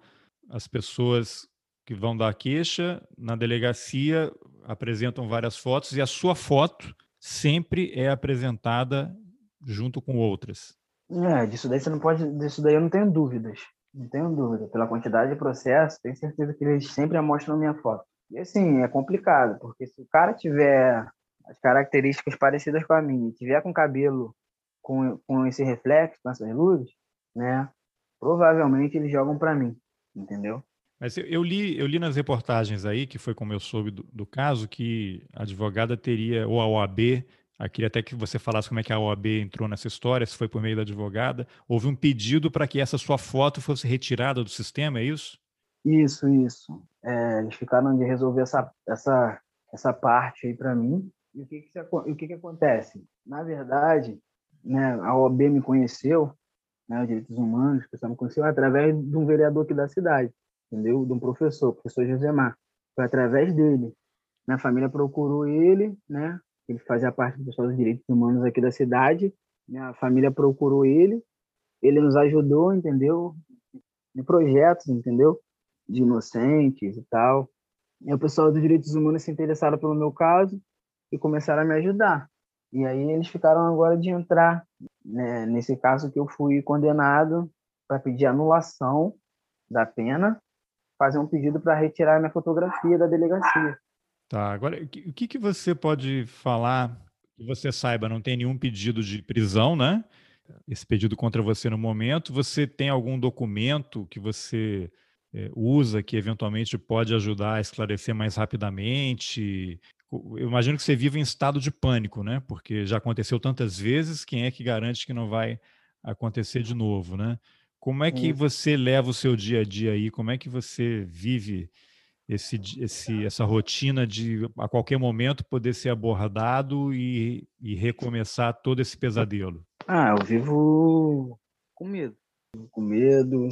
S2: as pessoas que vão dar queixa na delegacia apresentam várias fotos e a sua foto sempre é apresentada junto com outras.
S1: É, disso daí você não pode, disso daí eu não tenho dúvidas. Não tenho dúvida. Pela quantidade de processo, tenho certeza que eles sempre mostram minha foto. E assim, é complicado, porque se o cara tiver as características parecidas com a minha, tiver com cabelo com, com esse reflexo, com essas luzes, né? Provavelmente eles jogam para mim, entendeu?
S2: Mas eu, eu, li, eu li nas reportagens aí, que foi como eu soube do, do, caso, que a advogada teria, ou a OAB, eu queria até que você falasse como é que a OAB entrou nessa história, se foi por meio da advogada, houve um pedido para que essa sua foto fosse retirada do sistema, é isso?
S1: Isso, isso. É, eles ficaram de resolver essa, essa essa parte aí para mim. E o que que, o que que acontece? Na verdade, né, a OAB me conheceu, né, os direitos humanos, o pessoal me conheceu através de um vereador aqui da cidade, entendeu? De um professor, professor Josemar. Foi através dele. Minha família procurou ele, né? Ele fazia parte do pessoal dos direitos humanos aqui da cidade. Minha família procurou ele, ele nos ajudou, entendeu? De projetos, entendeu? De inocentes e tal. E o pessoal dos direitos humanos se interessaram pelo meu caso e começaram a me ajudar. E aí eles ficaram agora de entrar né, nesse caso que eu fui condenado para pedir anulação da pena, fazer um pedido para retirar minha fotografia da delegacia.
S2: Tá, agora o que, que você pode falar que você saiba? Não tem nenhum pedido de prisão, né? Esse pedido contra você no momento. Você tem algum documento que você é, usa que eventualmente pode ajudar a esclarecer mais rapidamente? Eu imagino que você vive em estado de pânico, né? Porque já aconteceu tantas vezes, quem é que garante que não vai acontecer de novo, né? Como é que você leva o seu dia a dia aí? Como é que você vive esse, esse, essa rotina de a qualquer momento poder ser abordado e, e recomeçar todo esse pesadelo?
S1: Ah, eu vivo com medo. Vivo com medo,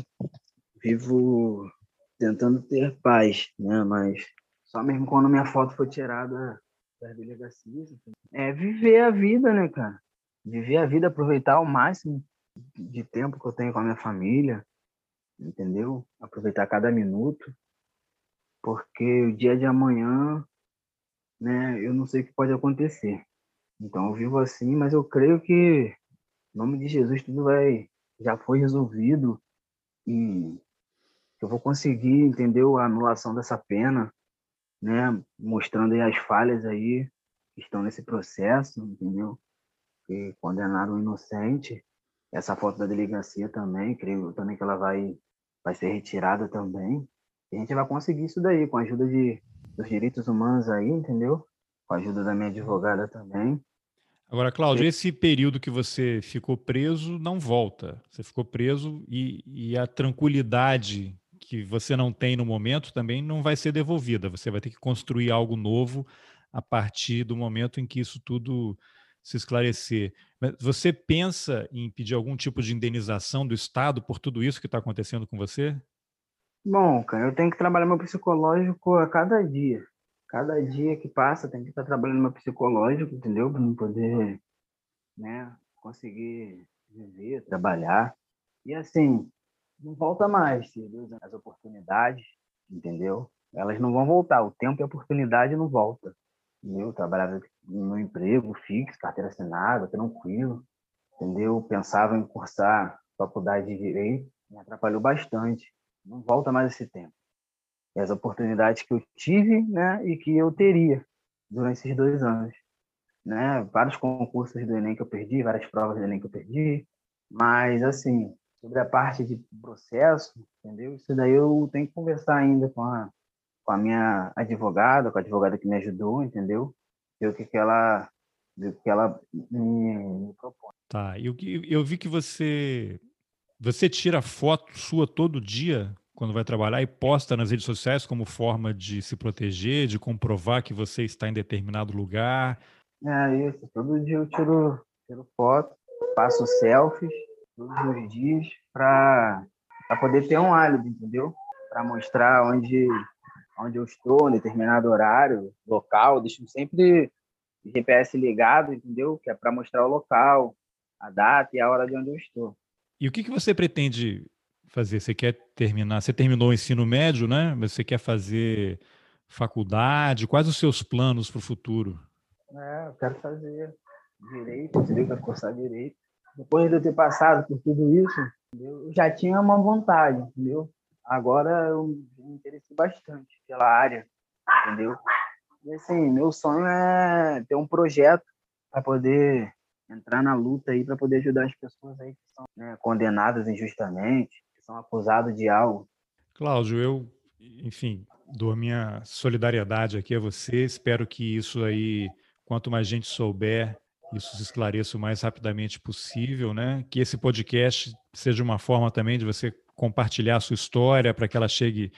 S1: vivo tentando ter paz, né? Mas só mesmo quando minha foto foi tirada das delegacias. É viver a vida, né, cara? Viver a vida, aproveitar ao máximo de tempo que eu tenho com a minha família, entendeu? Aproveitar cada minuto, porque o dia de amanhã, né, eu não sei o que pode acontecer. Então eu vivo assim, mas eu creio que em nome de Jesus tudo vai já foi resolvido e eu vou conseguir, entendeu, a anulação dessa pena né, mostrando aí as falhas aí que estão nesse processo, entendeu? E condenaram um inocente. Essa foto da delegacia também, creio também que ela vai vai ser retirada também. E a gente vai conseguir isso daí com a ajuda de dos direitos humanos aí, entendeu? Com a ajuda da minha advogada também.
S2: Agora, Cláudio, esse período que você ficou preso não volta. Você ficou preso e, e a tranquilidade que você não tem no momento também não vai ser devolvida. Você vai ter que construir algo novo a partir do momento em que isso tudo se esclarecer. Você pensa em pedir algum tipo de indenização do Estado por tudo isso que está acontecendo com você?
S1: Bom, cara, eu tenho que trabalhar meu psicológico a cada dia. Cada dia que passa, tem que estar trabalhando meu psicológico, entendeu? Para não poder, né, conseguir viver, trabalhar. E assim, não volta mais, as oportunidades, entendeu? Elas não vão voltar, o tempo e a oportunidade não volta. Eu trabalhava no emprego fixo, carteira assinada, tranquilo, entendeu? Pensava em cursar faculdade de Direito, me atrapalhou bastante. Não volta mais esse tempo. E as oportunidades que eu tive, né, e que eu teria durante esses dois anos. Né? Vários concursos do Enem que eu perdi, várias provas do Enem que eu perdi, mas, assim, sobre a parte de processo, entendeu? Isso daí eu tenho que conversar ainda com a, com a minha advogada, com a advogada que me ajudou, entendeu? Ver o que, que ela o que ela me, me propõe.
S2: Tá, eu, eu vi que você você tira foto sua todo dia quando vai trabalhar e posta nas redes sociais como forma de se proteger, de comprovar que você está em determinado lugar.
S1: É isso, todo dia eu tiro, tiro foto, faço selfies todos os dias para poder ter um álibi, entendeu? Para mostrar onde, onde eu estou, em determinado horário, local. Deixo sempre o GPS ligado, entendeu? Que é para mostrar o local, a data e a hora de onde eu estou.
S2: E o que, que você pretende fazer? Você quer terminar? Você terminou o ensino médio, né? Mas você quer fazer faculdade? Quais os seus planos para o futuro?
S1: É, eu quero fazer direito, entendeu? Quero cursar direito depois de eu ter passado por tudo isso, eu já tinha uma vontade, entendeu? Agora eu me interessei bastante pela área, entendeu? E assim, meu sonho é ter um projeto para poder entrar na luta aí, para poder ajudar as pessoas aí que são né, condenadas injustamente, que são acusadas de algo.
S2: Cláudio, eu, enfim, dou a minha solidariedade aqui a você. Espero que isso aí, quanto mais gente souber, isso se esclareça o mais rapidamente possível, né? Que esse podcast seja uma forma também de você compartilhar a sua história para que ela chegue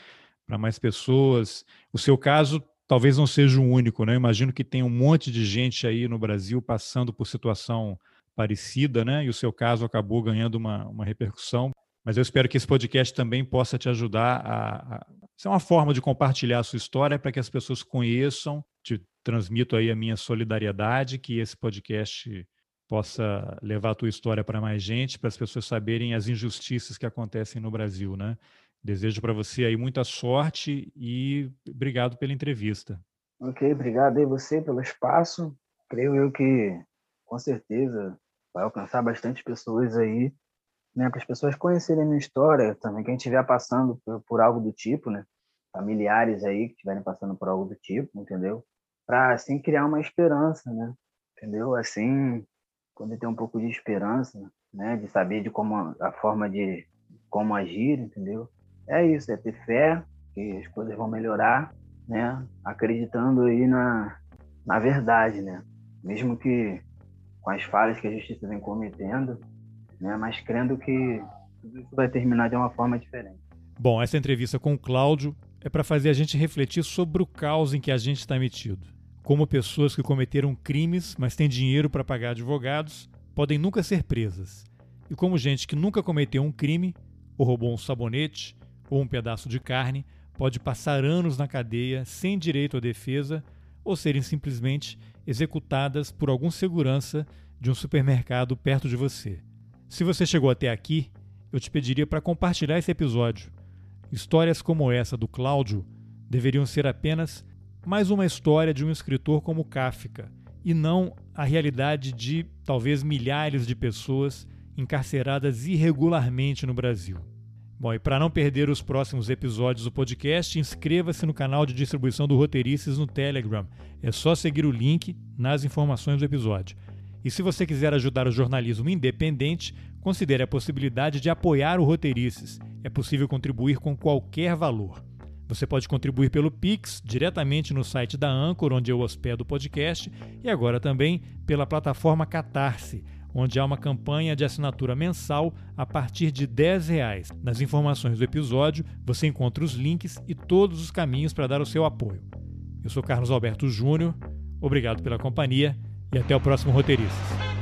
S2: para mais pessoas. O seu caso talvez não seja o único, né? Imagino que tem um monte de gente aí no Brasil passando por situação parecida, né? E o seu caso acabou ganhando uma, uma repercussão. Mas eu espero que esse podcast também possa te ajudar a, a ser uma forma de compartilhar a sua história para que as pessoas conheçam. Te transmito aí a minha solidariedade, que esse podcast possa levar a tua história para mais gente, para as pessoas saberem as injustiças que acontecem no Brasil, né? Desejo para você aí muita sorte e obrigado pela entrevista.
S1: Ok, obrigado aí você pelo espaço. Creio eu que com certeza vai alcançar bastante pessoas aí, né, para as pessoas conhecerem a minha história, também quem estiver passando por, por, algo do tipo, né, familiares aí que estiverem passando por algo do tipo, entendeu? Para assim criar uma esperança, né? Entendeu? Assim, quando tem um pouco de esperança, né, de saber de como a forma de como agir, entendeu? É isso, é ter fé que as coisas vão melhorar, né? Acreditando aí na, na verdade, né? Mesmo que com as falhas que a justiça vem cometendo, né? Mas crendo que tudo isso vai terminar de uma forma diferente.
S2: Bom, essa entrevista com o Cláudio é para fazer a gente refletir sobre o caos em que a gente está metido. Como pessoas que cometeram crimes, mas têm dinheiro para pagar advogados, podem nunca ser presas. E como gente que nunca cometeu um crime, ou roubou um sabonete, ou um pedaço de carne pode passar anos na cadeia sem direito à defesa ou serem simplesmente executadas por algum segurança de um supermercado perto de você. Se você chegou até aqui, eu te pediria para compartilhar esse episódio. Histórias como essa do Cláudio deveriam ser apenas mais uma história de um escritor como Kafka e não a realidade de talvez milhares de pessoas encarceradas irregularmente no Brasil. Bom, e para não perder os próximos episódios do podcast, inscreva-se no canal de distribuição do Roteirices no Telegram. É só seguir o link nas informações do episódio. E se você quiser ajudar o jornalismo independente, considere a possibilidade de apoiar o Roteirices. É possível contribuir com qualquer valor. Você pode contribuir pelo Pix, diretamente no site da Anchor, onde eu hospedo o podcast, e agora também pela plataforma Catarse onde há uma campanha de assinatura mensal a partir de R$ reais. Nas informações do episódio, você encontra os links e todos os caminhos para dar o seu apoio. Eu sou Carlos Alberto Júnior, obrigado pela companhia e até o próximo Roteiristas.